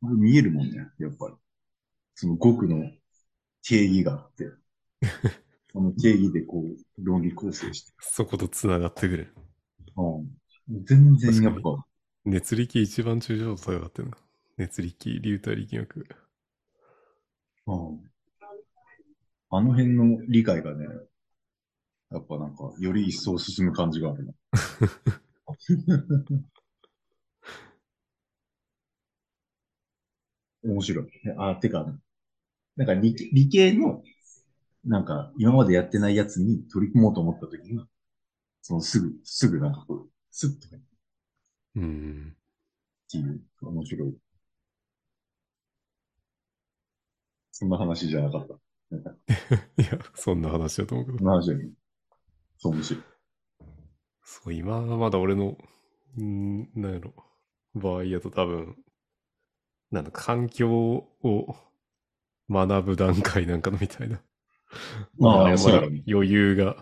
これ見えるもんね、やっぱり。その語句の定義があって。[laughs] その定義でこう、論理構成して。そこと繋がってくる。うん。全然やっぱ、熱力一番抽象度高かったよな。熱力、流体力学。うん。あの辺の理解がね、やっぱなんか、より一層進む感じがあるな。[laughs] 面白い。あ、てか、なんか理系理系の、なんか今までやってないやつに取り組もうと思ったときに、そのすぐ、すぐなんかこう、スッとねうん。っていう、面白い。そんな話じゃなかった。[laughs] いや、そんな話だと思うけどそん。な話じゃない。そう、面白い。そう、今はまだ俺の、んーなんやろ、場合やと多分、なんだ、環境を学ぶ段階なんかのみたいな。まあ [laughs] 余裕が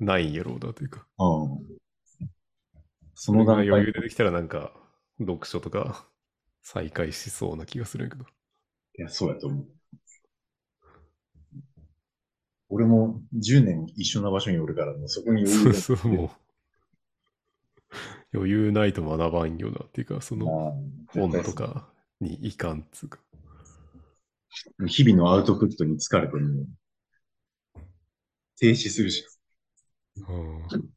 ないんやろうだというか。うん。そそのの段階余裕出てきたらなんか、読書とか再開しそうな気がするけど。いや、そうやと思う。俺も10年一緒な場所におるから、もうそこに余裕がそうそう、もう、余裕ないと学ばんよなっていうか、その本とかにいかんっつうか。日々のアウトプットに疲れてもう停止するし。うん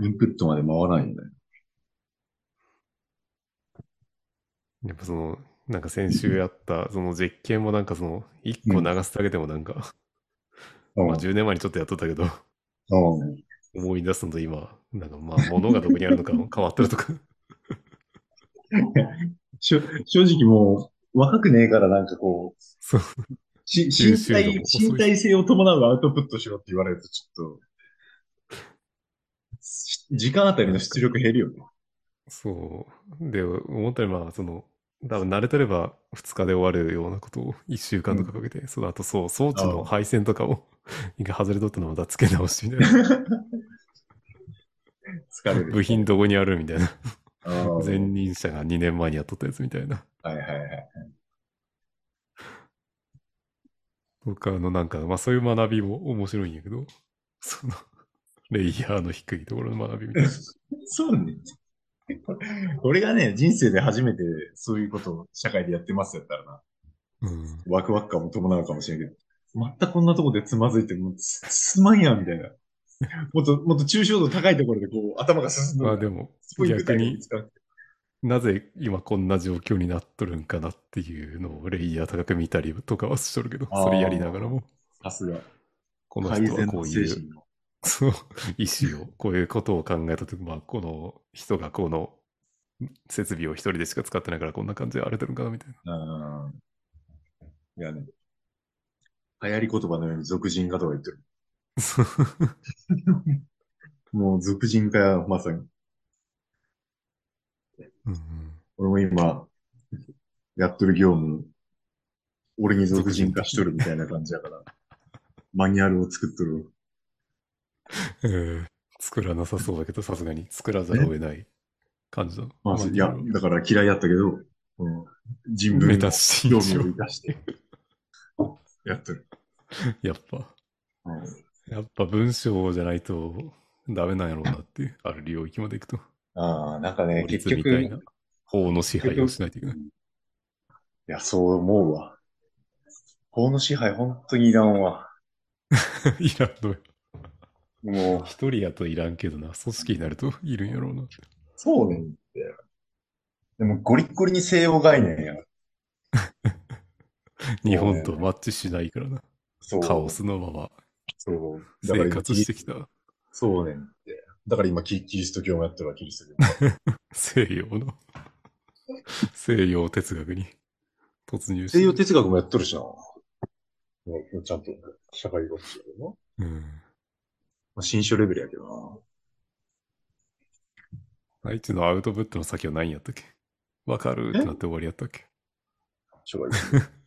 インプットまで回らないんだよ。やっぱその、なんか先週やった、その実験もなんかその、一個流すだけでもなんか、うんまあ10年前にちょっとやっとったけど、うん思い出すのと今、なんかまあ物がどこにあるのか [laughs] 変わってるとか。正直もう若くねえからなんかこう、そう。し吸身体身体性を伴うアウトプットしろって言われるとちょっと、し時間あたりの出力減るよね。そう。で、思ったよりまあ、その、多分慣れてれば2日で終わるようなことを1週間とかかけて、その後そう、装置の配線とかを、[laughs] 一回外れとったのをまた付け直しみたいな。[laughs] 疲れる。部品どこにあるみたいな。前任者が2年前にやっとったやつみたいな。はいはいはい。とかのなんか、まあそういう学びも面白いんやけど、その、レイヤーの低いところの学びみたいな。[laughs] そうね。俺がね、人生で初めてそういうことを社会でやってますやったらな、うん。ワクワク感も伴うかもしれんけど、またこんなとこでつまずいてもつ、すまんやんみたいな。もっと、もっと抽象度高いところでこう、頭が進んでまあでも、逆になぜ今こんな状況になっとるんかなっていうのをレイヤー高く見たりとかはしとるけど、それやりながらも、さすが。この人はこういう。そう、意思を、こういうことを考えたとき、まあこの人がこの設備を一人でしか使ってないからこんな感じで荒れてるんかなみたいな。うん。いやね。流行り言葉のように俗人化とか言ってる。[laughs] もう俗人化や、まさに。うん俺も今、やっとる業務、俺に俗人化しとるみたいな感じだから、[laughs] マニュアルを作っとる。えー作らなさそうだけど、さすがに作らざるを得ない感じだ。まあ、まあいや、だから嫌いやったけど、この人文の興味を書。生かして、[laughs] やっとる。やっぱ。うんやっぱ文章じゃないと、ダメなんやろうなっていう、ある領域まで行くと。ああ、なんかね、法結局、律みたいな法の支配をしないといけない。いや、そう思うわ。法の支配本当にいらんわ。[laughs] いらんのよ。もう、一人やといらんけどな、組織になるといるんやろうな。そうねんって。でもゴリッゴリに西洋概念や。[laughs] 日本とマッチしないからな。そう。カオスのままそう。生今活してきたそうねんって。だから今キキリスト教もやってるわ、キリスト教。[laughs] 西洋の [laughs] 西洋哲学に突入して西洋哲学もやっとるしな。ちゃんと社会学者やけどな。うん。まあ、新書レベルやけどあいつのアウトプットの先は何やったっけ？わかるってなって終わりやったっけ？な。[laughs] 社会学。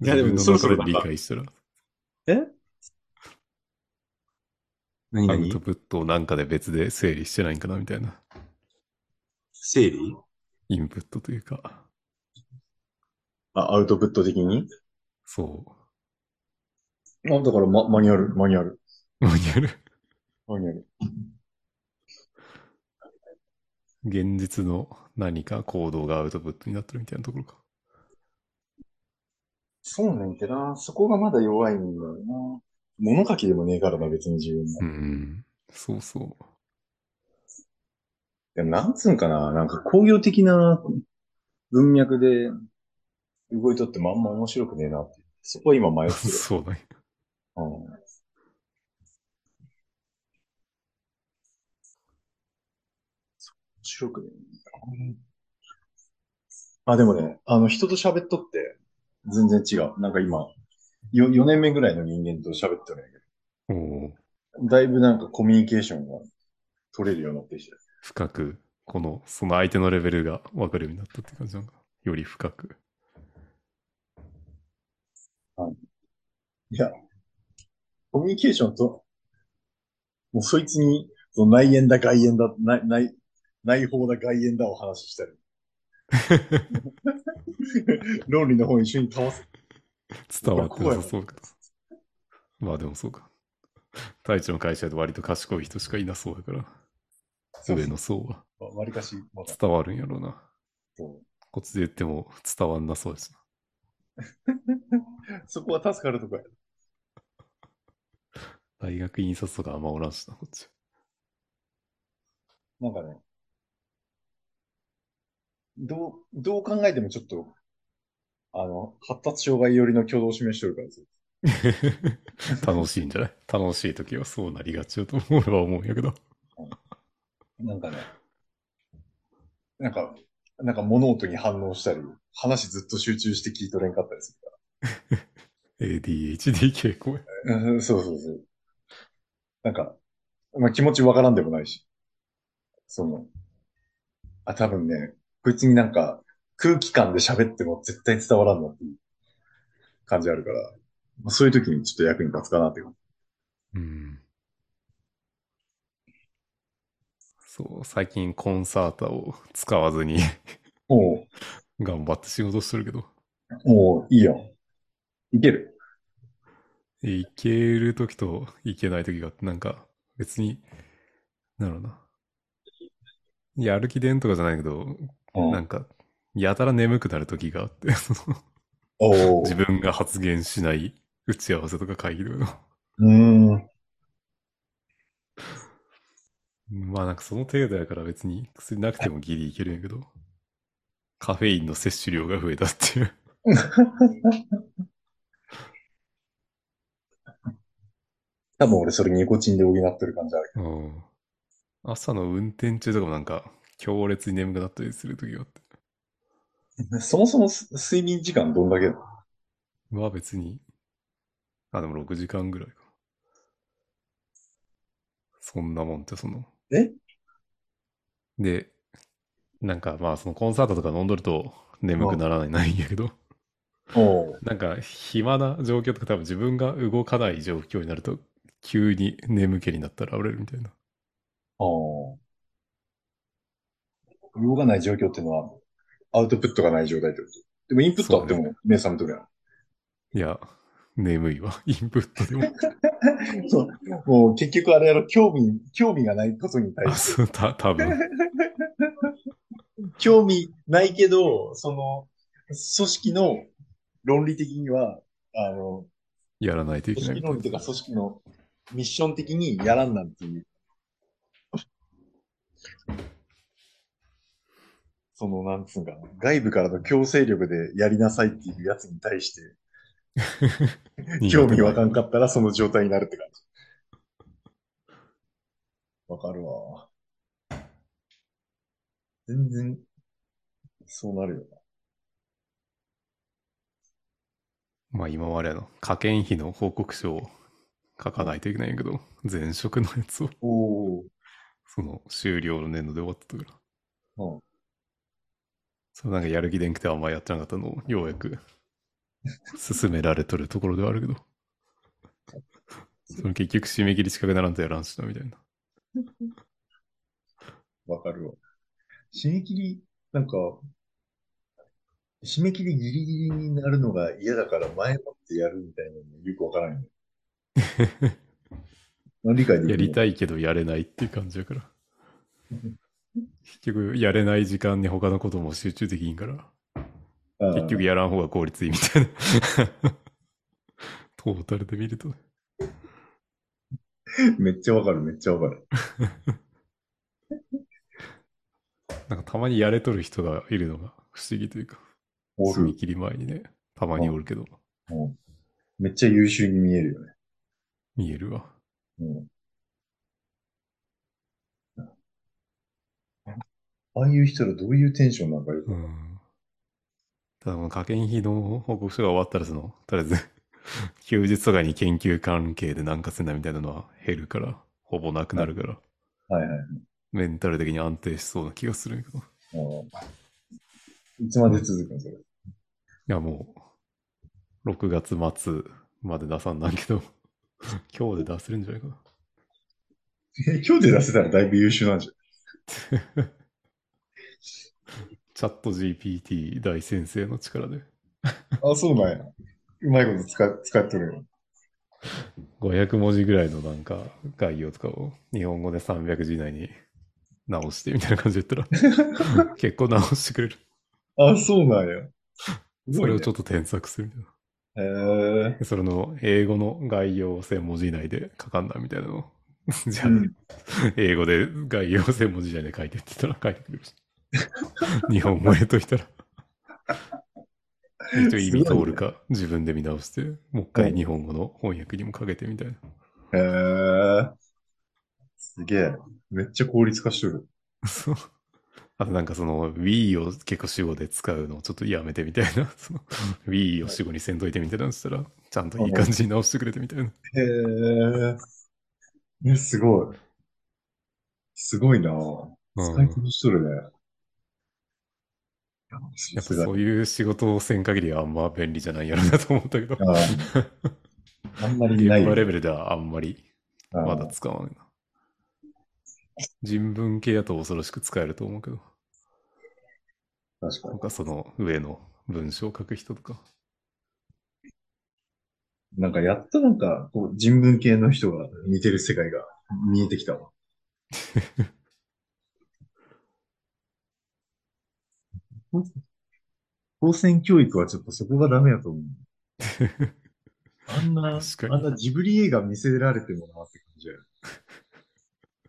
いやでもそろそろ理解したら、え？何アウ何トプットをなんかで別で整理してないんかなみたいな。整理？インプットというか、あ、アウトプット的に？そあ、だからママニュアル、マニュアル。う。マニュアル？マニュアル。現実の何か行動がアウトプットになってるみたいなところか。そうねんけどな。そこがまだ弱いんだよな。物書きでもねえからな、別に自分も。うん。そうそう。でもなんつうんかな。なんか工業的な文脈で動いとってもあんま面白くねえなって。そこは今迷ってる。そうだね。うん面白くねえなあ、でもね、あの人と喋っとって全然違う。なんか今、よ4年目ぐらいの人間と喋ってるんやけど、だいぶなんかコミュニケーションが取れるようになってきて。深く、この、その相手のレベルが分かるようになったって感じなのか。より深く。いや、コミュニケーションと、もうそいつに、その内縁だ外縁だ、内、内、内包だ外縁だを話したり。[laughs] [laughs] 論理の方一緒に交わす。伝わってなさそうか。まあでもそうか。太一の会社で割と賢い人しかいなそうだから、上の層はわわりかし。伝わるんやろうな。そうこっちで言っても伝わんなそうです [laughs] そこは助かるとこや。な。大学印刷とかあんまおらんしな、こっち。なんかね、どう、どう考えてもちょっと、あの、発達障害寄りの挙動を示してるからです [laughs] 楽しいんじゃない？[laughs] 楽しい時はそうなりがちだと俺は思うんやけど。なんかね、なんか、なんか物音に反応したり、話ずっと集中して聞いとれんかったりするか ADHD 傾向そうそうそう。なんか、まあ気持ちわからんでもないし。その、あ、多分ね、こいつになんか空気感で喋っても絶対伝わらんなっていう感じあるから、まあ、そういう時にちょっと役に立つかなって感じ。うん。そう、最近コンサータを使わずにおう [laughs] 頑張って仕事してるけど、おういいよ。いける。いける時といけない時があって、なんか別に、なんだろうな。やる気出んとかじゃないけど、うんなんか、やたら眠くなる時があって、その [laughs] 自分が発言しない打ち合わせとか会議とかの。うーん。まあなんかその程度やから別に薬なくてもギリいけるんやけど、カフェインの摂取量が増えたっていう。[laughs] 多分俺それニコチンで補ってる感じあるうん朝の運転中とかもなんか強烈に眠くなったりする時があって。[laughs] そもそもす睡眠時間どんだけまあ別に、あ、でも6時間ぐらいか。そんなもんってその。え？で、なんかまあそのコンサートとか飲んどると眠くならないないんやけど、おうなんか暇な状況とか多分自分が動かない状況になると急に眠気になったら折れるみたいな。おう動かない状況っていうのは、アウトプットがない状態ってこと？でもインプットあっても目覚めとるやん。いや、眠いわ。[laughs] インプットでも。[laughs] そう。もう結局あれやろ、興味、興味がないことに対あ、して。そう、た、多分 [laughs] 興味ないけど、その、組織の論理的には、あの、やらないといけない組織。論理とか組織のミッション的にやらんなんていう。その、なんつうんかな、外部からの強制力でやりなさいっていうやつに対して、[laughs] 興味わかんかったらその状態になるって感じ。わかるわ。全然、そうなるよまあ今までの科研費の報告書を書かないといけないけど、前職のやつを。その終了の年度で終わったから。うん。それなんかやる気でんくてあんまやってなかったのを、ようやく進められとるところではあるけど。その結局締め切り近くならんとやらんしな、みたいな。[laughs] わかるわ。締め切り、なんか、締め切りギリギリになるのが嫌だから前もってやるみたいなのよくわからない、ね。理解できる。やりい。たいけどやれないっていう感じやから。[laughs] 結局やれない時間に他のことも集中できんから、結局やらん方が効率いいみたいな。トータルで見ると。めっちゃわかる、めっちゃわかる。[laughs] なんかたまにやれとる人がいるのが不思議というか、おる。締め切り前にね、たまにおるけど、うんめっちゃ優秀に見えるよね。見えるわ。うん。ああいう人らどういうテンションなんかよくう。ん。ただこの科研費の報告書が終わったらその、とりあえず、[laughs] 休日とかに研究関係でなんかせんなみたいなのは減るから、ほぼなくなるから、はいはい。メンタル的に安定しそうな気がするけど。いつまで続くのそれ？やもう、6月末まで出さんなんけど、[laughs] 今日で出せるんじゃないかな。え今日で出せたらだいぶ優秀なんじ [laughs] チャット GPT 大先生の力で。あ、そうなんや。うまいこと使使ってるよ。500文字ぐらいのなんか概要とかを日本語で300字以内に直してみたいな感じで言ったら [laughs] 結構直してくれる。あ、そうなんや。それをちょっっと添削するみたいな。と。へえ。でそれの英語の概要を1000文字以内で書かんなみたいなのを。じゃあ、うん英語で概要を1000文字以内で書いてって言ったら書いてくれるし。[laughs] 日本語入れといたら。一応意味通るか？自分で見直して、もう一回日本語の翻訳にもかけてみたいな。へえ。すげえ。めっちゃ効率化しとる。[laughs] そう。あとなんかその Wii を結構主語で使うのをちょっとやめてみたいな。[laughs] その Wii を主語にせんといてみたいなのしたら、ちゃんといい感じに直してくれてみたいな。へえ。ね、すごい。すごいな使いこなしとるね。いややっぱそういう仕事をせん限りはあんま便利じゃないやろなと思ったけど、あんまりないよ。現場レベルではあんまりまだ使わないな。人文系だと恐ろしく使えると思うけど、確かに。かその上の文章を書く人とか。なんかやっとなんか、こう人文系の人が見てる世界が見えてきたわ。[laughs] 高専教育はちょっとそこがダメやと思う。あんな、確かにあんなジブリ映画見せられてもなって感じや。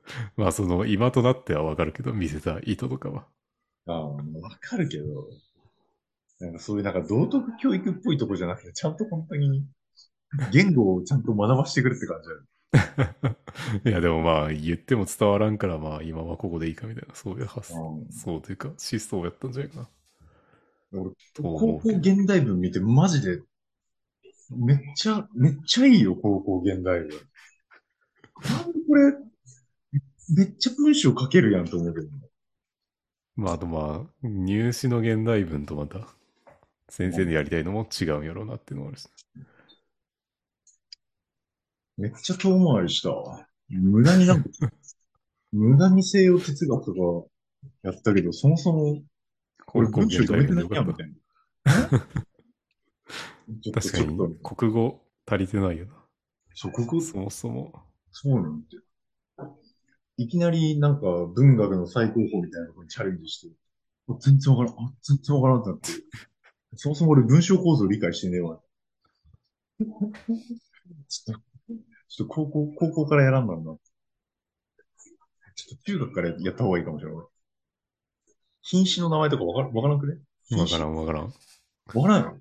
[laughs] まあその今となってはわかるけど、見せた意図とかは。ああ、わかるけど、なんかそういうなんか道徳教育っぽいとこじゃなくて、ちゃんと本当に言語をちゃんと学ばしてくるって感じや。[laughs] いやでもまあ言っても伝わらんからまあ今はここでいいかみたいな、そういう発想、うんそうというか思想やったんじゃないかな。俺、と思高校うけど現代文見てマジで、めっちゃ、めっちゃいいよ、高校現代文。なんでこれ、めっちゃ文章書けるやんと思うけどね。まああとまあ、入試の現代文とまた、先生のやりたいのも違うんやろうなっていうのがあるし。めっちゃ遠回りしたわ。無駄になんか、[laughs] 無駄に西洋哲学とかやったけど、そもそも、俺高校文章現読めてないやん、代文でよかっみたいな。た。確かに国語足りてないよそう、ここな。、そもそも。そうなんだよ。いきなりなんか文学の最高峰みたいなところにチャレンジして、あ全然わからん、あ、全然わからんってなって。そもそも俺文章構造理解してねえわ。ちょっと、ちょっと高校、高校からやらんだろうな。ちょっと中学からやった方がいいかもしれない。品詞の名前とかわからわからんくね？わからんわからん。わからんよ。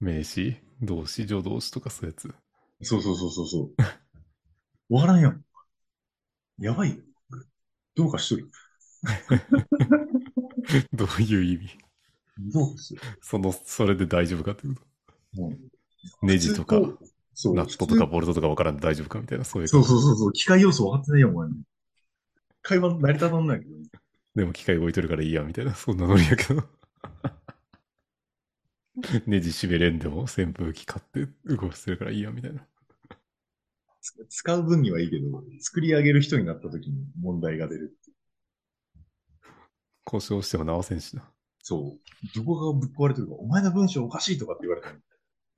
名詞、動詞、助動詞とかそういうやつ？そうそうそうそうそう。わからんよ。やばいよ。どうかしとる。[laughs] どういう意味？どうかし。その、それで大丈夫かってこと？もうネジとか、そう。ナットとかボルトとかわからんで大丈夫かみたいな、そういう。そうそうそうそう。機械要素分かってないよ、お前。会話成り立たんないけど。でも機械動いてるからいいや、みたいな、そんなノリやけど。[laughs] ネジ締めれんでも扇風機買って動かせるからいいや、みたいな。つ使う分にはいいけど、作り上げる人になった時に問題が出る。故障しても直せんしな。そう。どこがぶっ壊れてるか、お前の文章おかしいとかって言われたの。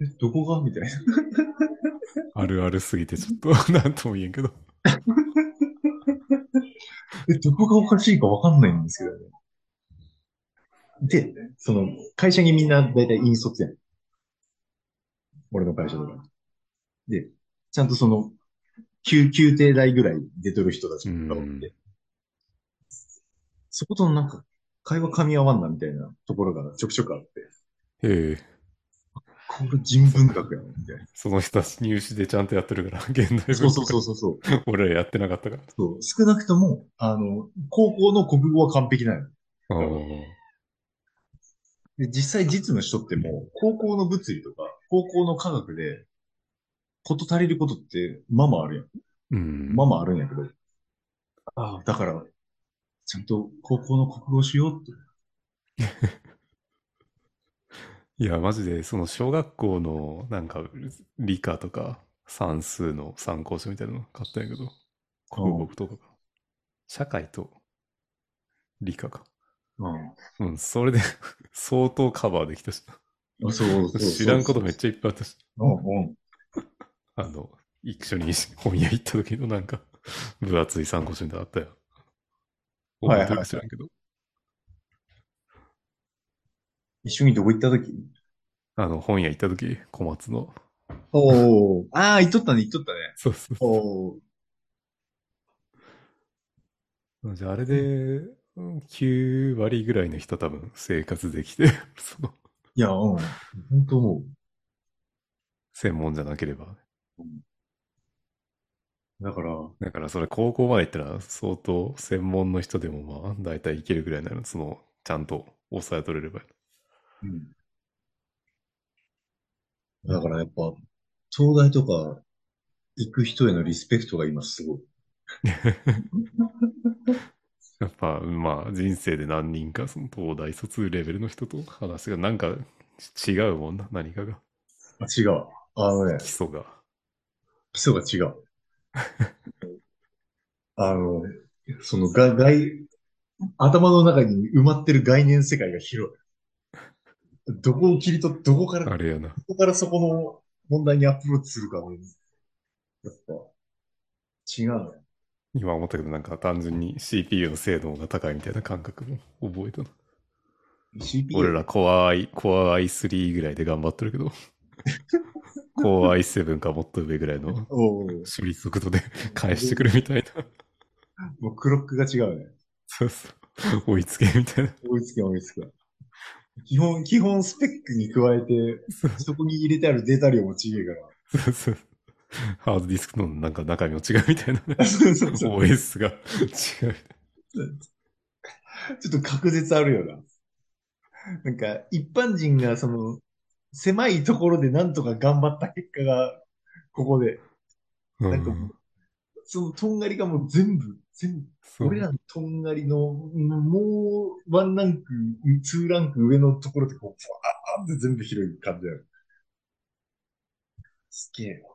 え、どこが？みたいな。あるあるすぎてちょっと、[laughs] なんとも言えんけど。[laughs] え、どこがおかしいかわかんないんですけどね。で、その、会社にみんなだいたい引率やん。俺の会社とか。で、ちゃんとその、休、休廷代ぐらい出とる人たちがおうんって、そことのなんか、会話噛み合わんなみたいなところがちょくちょくあって、ええこれ人文学やな、みたいな。その人たち入試でちゃんとやってるから、現代文そうそうそうそうそう。俺らやってなかったから。そう。少なくとも、あの、高校の国語は完璧なの。あで、実際実務しとっても、高校の物理とか、高校の科学で、こと足りることって、まあまああるやん。うん。まあまああるんやけど。ああ、だから、ちゃんと高校の国語しようって。[laughs] いや、マジで、その小学校の、なんか、理科とか、算数の参考書みたいなの買ったんやけど、国語とかか。社会と理科か。うん。うん、それで [laughs] 相当カバーできたし、あそうそうそう。知らんことめっちゃいっぱいあったし、うんうん。[laughs] あの、一緒に本屋行った時のなんか、分厚い参考書みたいなのあったよ。はいはい知らんけど。一緒にどこ行った時？あの、本屋行った時、小松の。おお。ああ、行っとったね、行っとったね。そうそうそおお。う。じゃあ、あれで、うん9割ぐらいの人多分生活できて、[laughs] その、いや、うん。本当思う。専門じゃなければ。だから、だからそれ高校まで行ったら相当専門の人でもまあ大体いけるぐらいになる。その、ちゃんと抑え取れれば。うん。だからやっぱ、東大とか行く人へのリスペクトが今すごい。[laughs] やっぱ、まあ人生で何人かその東大卒レベルの人と話がなんか違うもんな、何かが。あ、違う。あのね基、礎が。基礎が違う。[laughs] あの、そのが、外、頭の中に埋まってる概念世界が広い。どこを切り取って、どこから、どあれやな。こからそこの問題にアプローチするかね、やっぱ、違うのよ。今思ったけどなんか単純に CPU の精度が高いみたいな感覚も覚えたな。CPU 俺ら Core Core i3 ぐらいで頑張ってるけど、[laughs] Core i7 かもっと上ぐらいの処理速度で [laughs] 返してくるみたいな。もうクロックが違うね。そうそう。追いつけみたいな。追いつけ追いつけ。基本、基本スペックに加えて、そこに入れてあるデータ量も違えかそうそう。ハードディスクのなんか中身も違うみたいなね。ら。そうそうそう。OS が違う。ちょっと確実あるよな。なんか、一般人がその、狭いところでなんとか頑張った結果が、ここで、うなんかそのとんがりがもう全部、全部、俺らのとんがりの、もう、ワンランク、ツーランク上のところでこう、ふわーって全部広い感じだよ。すげえわ。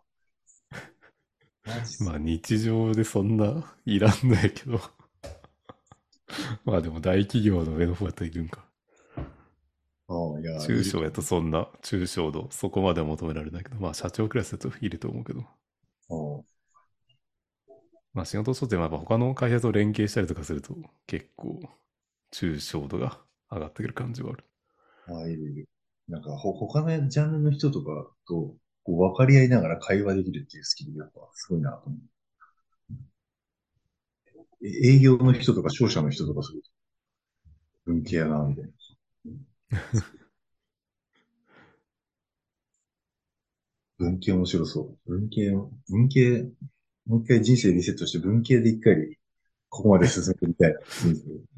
マジっすまあ日常でそんないらんないけど。[laughs] まあでも大企業の上の方やったらいるんか。ああ、いや、中小やとそんな抽象度、そこまでは求められないけど、まあ社長クラスだといると思うけど、あまあ仕事をしとってもやっぱ他の会社と連携したりとかすると結構抽象度が上がってくる感じはある。あ、ああいるいる。なんか、ほ、他のジャンルの人とかと、こう、分かり合いながら会話できるっていうスキル、やっぱ、すごいなと思う。え営業の人とか商社の人とかすると、文系やな、みたいな。[laughs] 文系面白そう。文系、文系、もう一回人生リセットして文系で一回、ここまで進めてみたいな。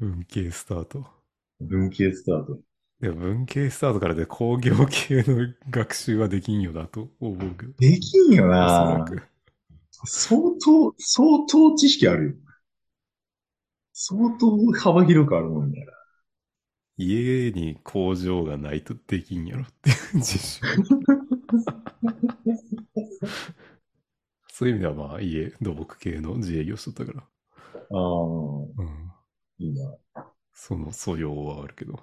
[laughs] 文系スタート。文系スタート。でも文系スタートからで工業系の学習はできんよなと思うけど。できんよなく。相当、相当知識あるよ。相当幅広くあるもんね。家に工場がないとできんやろっていう。[laughs] そういう意味ではまあ家、土木系の自営業しとったから。ああ、うん。いいな。その素養はあるけど。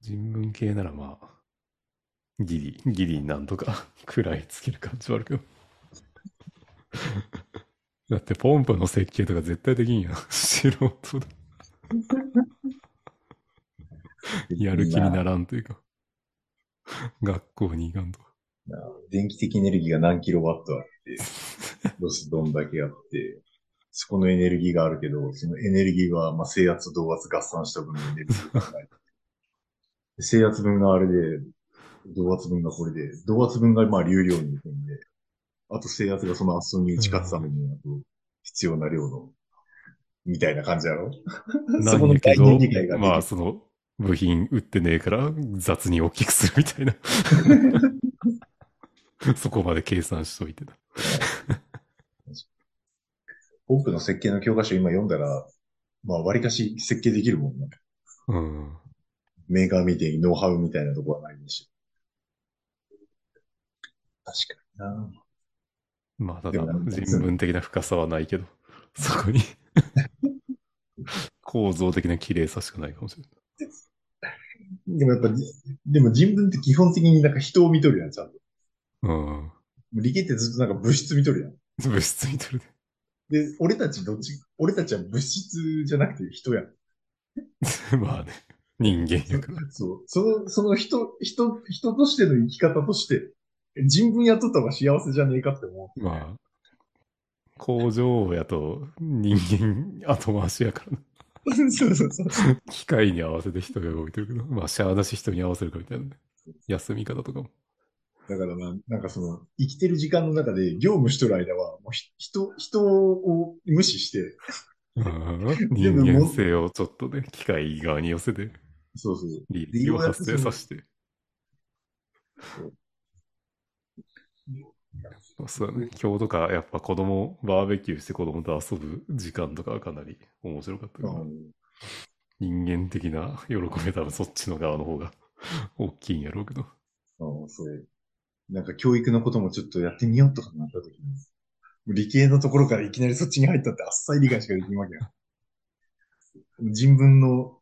人文系ならまあ、ギリ、ギリなんとか [laughs] 食らいつける感じはあるけど。だってポンプの設計とか絶対できんやん。素人で。[laughs] やる気にならんというか。学校に行かんと。電気的エネルギーが何キロワットあって、[laughs] ロスどんだけあって、そこのエネルギーがあるけど、そのエネルギーは、まあ、制圧と動圧合算した分のエネルギーがない。[laughs] 制圧分があれで、動圧分がこれで、動圧分がまあ流量に行くんで、あと制圧がその圧に打ち勝つために、あと必要な量の、みたいな感じやろ？そこの概念理解がまあその部品売ってねえから雑に大きくするみたいな。[laughs] そこまで計算しといてた。多くの設計の教科書今読んだら、まあ割かし設計できるもんね。うん。メーカーみたいにノウハウみたいなとこはないし。確かにな。まあただ人文的な深さはないけど、そこに [laughs] 構造的な綺麗さしかないかもしれない。でもやっぱ、でも人文って基本的になんか人を見とるやん、ちゃんと。うん。理系ってずっとなんか物質見とるやん。[laughs] 物質にとるで、俺たちどっち、俺たちは物質じゃなくて人やん。で。[laughs] まあね。人間やから。[laughs] そう。その、その人、人、人としての生き方として、人文やっとった方が幸せじゃねえかって思う。まあ、工場やと人間後回しやからな。[laughs] そうそうそう。機械に合わせて人が動いてるけど、まあ、シャアだし人に合わせるかみたいなね。休み方とかも。だからな、なんかその、生きてる時間の中で業務しとる間は、もうひ人、人を無視して、うん人間性をちょっとね、機械側に寄せて、そうそう。利益を発生させて。そうだね。今日とか、やっぱ子供、バーベキューして子供と遊ぶ時間とかはかなり面白かったけど、うん人間的な喜びは多分そっちの側の方が大きいんやろうけど。うん、そう。なんか教育のこともちょっとやってみようとかなった時に、理系のところからいきなりそっちに入ったってあっさり理解しかできんわけや。人文の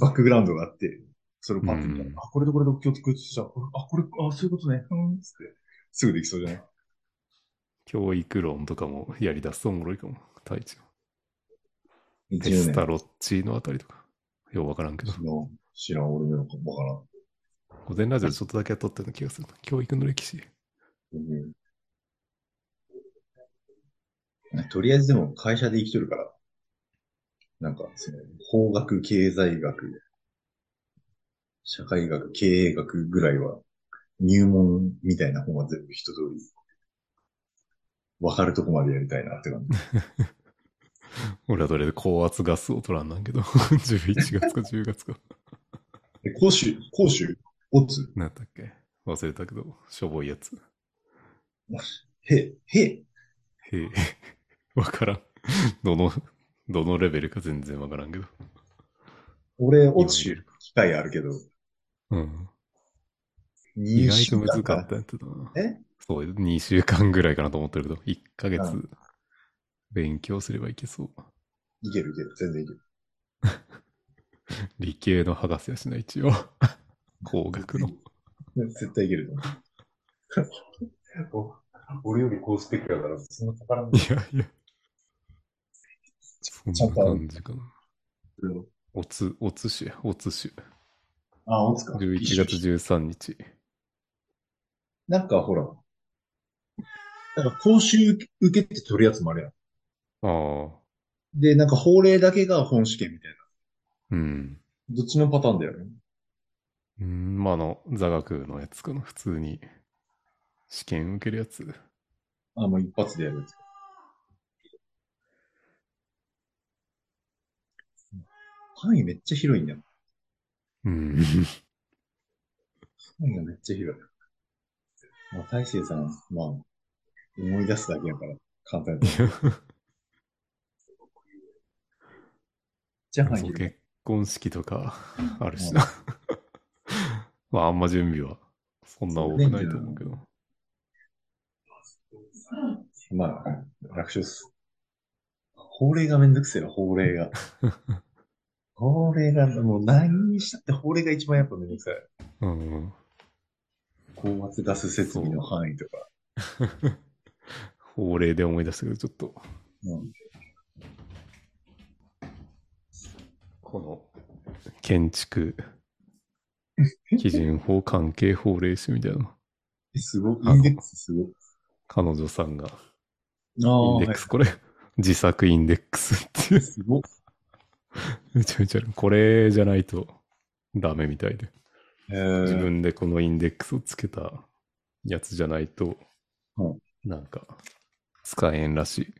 バックグラウンドがあって、それをパッと見たら、うんあ、これとこれと共通した。あ、これ、あ、そういうことね。うん、つって。すぐできそうじゃない？教育論とかもやり出すとおもろいかも。太一は。?10 テスタ年ロッチのあたりとか。ようわからんけど。の知らん俺のかもわか午前ラジオでちょっとだけやっとったような気がする。教育の歴史。らん。うん、とりあえずでも会社で生きとるから、なんか、その、法学、経済学、社会学、経営学ぐらいは、入門みたいな本は全部一通り、わかるとこまでやりたいなって感じ。[laughs] 俺はどれで高圧ガスを取らんなんけど。[laughs] 11月か10月か。で、講習、講習、オツ、何やったっけ？忘れたけど、しょぼいやつ。へ、へ、へえ。[laughs] わからん。どの、どのレベルか全然わからんけど。俺、オツ習機会あるけど、うん。入意外と難かったやつだな。え？そう、2週間ぐらいかなと思ってるけど、1ヶ月う勉強すればいけそう。いけるいける。全然いける。理系の博士やしな、一応。工学の。絶対いけると思う。お俺より高スペックだから、そんなかからんいやいや。そんな感じかな。おつ、おつしや、おつし。あ、おつか。11月13日。なんかほら、なんか講習受けて取るやつもあるやん。ああ。で、なんか法令だけが本試験みたいな。うん。どっちのパターンだよね。うん、まああの、座学のやつかな。普通に試験受けるやつ。あ、もう一発でやるやつ。範囲めっちゃ広いんだよ。うん。範囲がめっちゃ広い。まあ、大勢さん、まあ、思い出すだけやから、簡単に。[laughs] じゃい。結婚式とかあるしな。[laughs] まああんま準備はそんな多くないと思うけど。まあ、楽勝っす。法令がめんどくせえな、法令が。[laughs] 法令が、もう何にしたって法令が一番やっぱめんどくさい。うん。高圧ガス設備の範囲とか。法令で思い出したけど、ちょっと、うん。この建築基準法関係法令集みたいな。えすごい。インデックスすごい。彼女さんが、あイあ、ンデックス、これ、自作インデックスっていう。すごい。めちゃめちゃこれじゃないとダメみたいで。えー自分でこのインデックスをつけたやつじゃないと、うんなんか、使えんらしい。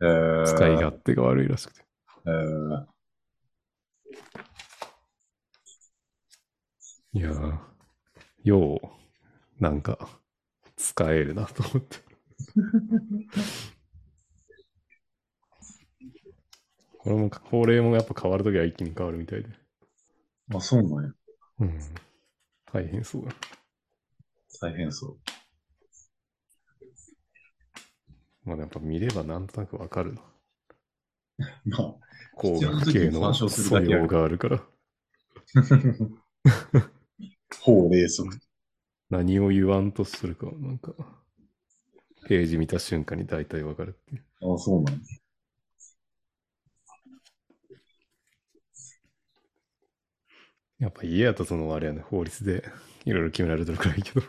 えー使い勝手が悪いらしくて。えーいやー、よう、なんか、使えるなと思って。これも、法令もやっぱ変わるときは一気に変わるみたいで。あ、そうなんや。うん。大変そうだ。大変そう。まあやっぱ見ればなんとなくわかるな。[laughs] まあ、工学系の素養があるから。法令則。何を言わんとするかはなんか、ページ見た瞬間に大体わかるっていう。あ、そうなんや。やっぱ家やとそのあれやね、法律でいろいろ決められてるからいいけど、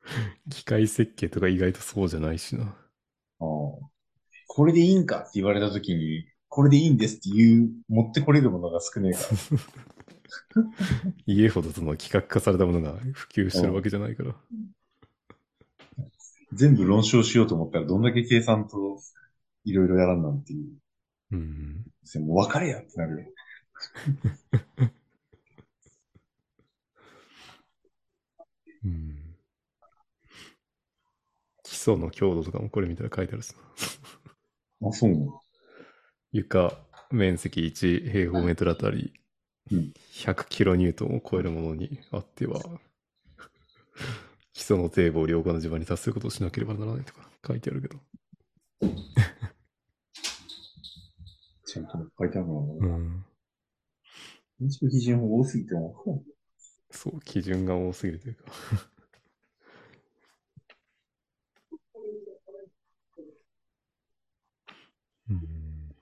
[laughs] 機械設計とか意外とそうじゃないしな。ああ。これでいいんか？って言われたときに、これでいいんですっていう、持ってこれるものが少ねえから。[laughs] 家ほどその企画化されたものが普及してるわけじゃないから。全部論証しようと思ったら、どんだけ計算といろいろやらんなんていう。うん。もう分かれやってなるよ。[laughs] うん。基礎の強度とかもこれ見たら書いてあるしな。あ、そうなの？床面積1平方メートルあたりうん100キロニュートンを超えるものにあっては、基礎の堤防を良好な地盤に達することをしなければならないとか書いてあるけど。ちゃんと書いてあるのな。うん。建築基準法多すぎても、そう、基準が多すぎるというか。うん。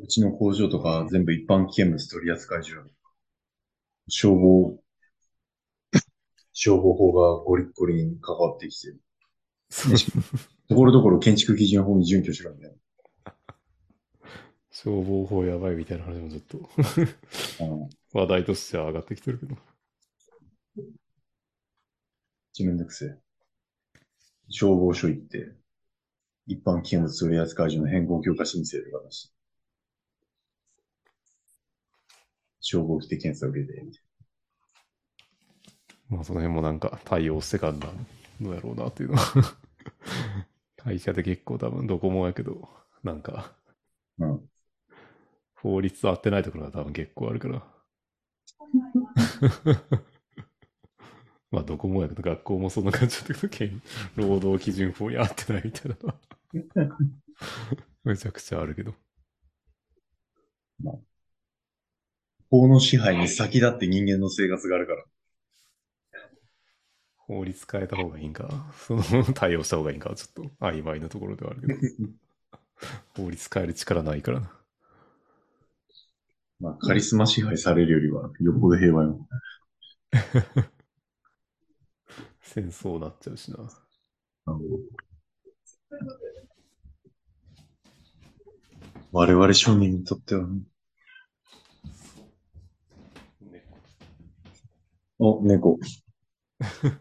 うちの工場とか全部一般危険物取り扱い所。消防、消防法がゴリッゴリに関わってきてる。そうところどころ建築基準法に準拠しろみたい [laughs] 消防法やばいみたいな話もちょっとな。うん。話題としては上がってきてるけど。ちめんどくせえ。消防署行って、一般危険物取り扱い所の変更許可申請とかだし。消防規定検査受けて、まあその辺もなんか対応してからな、どうやろうなっていうのは。[laughs] 会社で結構多分どこもやけど、なんかな。うん。法律と合ってないところが多分結構あるから。[laughs] まあ、どこもやけど、学校もそんな感じだったけど、労働基準法に合ってないみたいなのは [laughs] めちゃくちゃあるけど。法の支配に先立って人間の生活があるから。法律変えた方がいいんか、[laughs] その対応した方がいいんか、ちょっと曖昧なところではあるけど。法律変える力ないからな。まあ、カリスマ支配されるよりは、よっぽど平和よ。[laughs] 戦争なっちゃうしな。あの我々庶民にとってはね、お、猫。[laughs]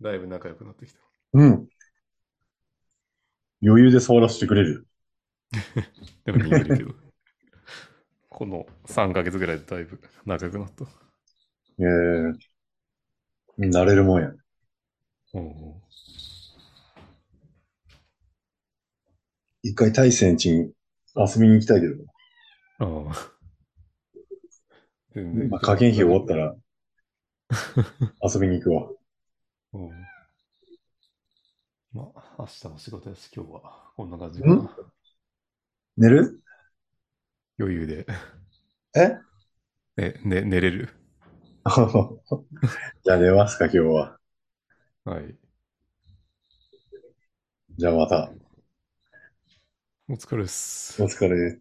だいぶ仲良くなってきた。うん。余裕で触らせてくれる。[laughs] でも逃げるけど。この3ヶ月ぐらいでだいぶ仲良くなった。ええ慣れるもんや。おう一回大戦地に遊びに行きたいけど、ああ。全然。まあ、加減費終わったら遊びに行くわ。[laughs] うん。まあ、明日も仕事やし、今日はこんな感じかな。寝る？余裕で。え？え、ね、寝れる？[laughs] じゃあ寝ますか、今日は。はい。じゃあまた。お疲れっす。お疲れ。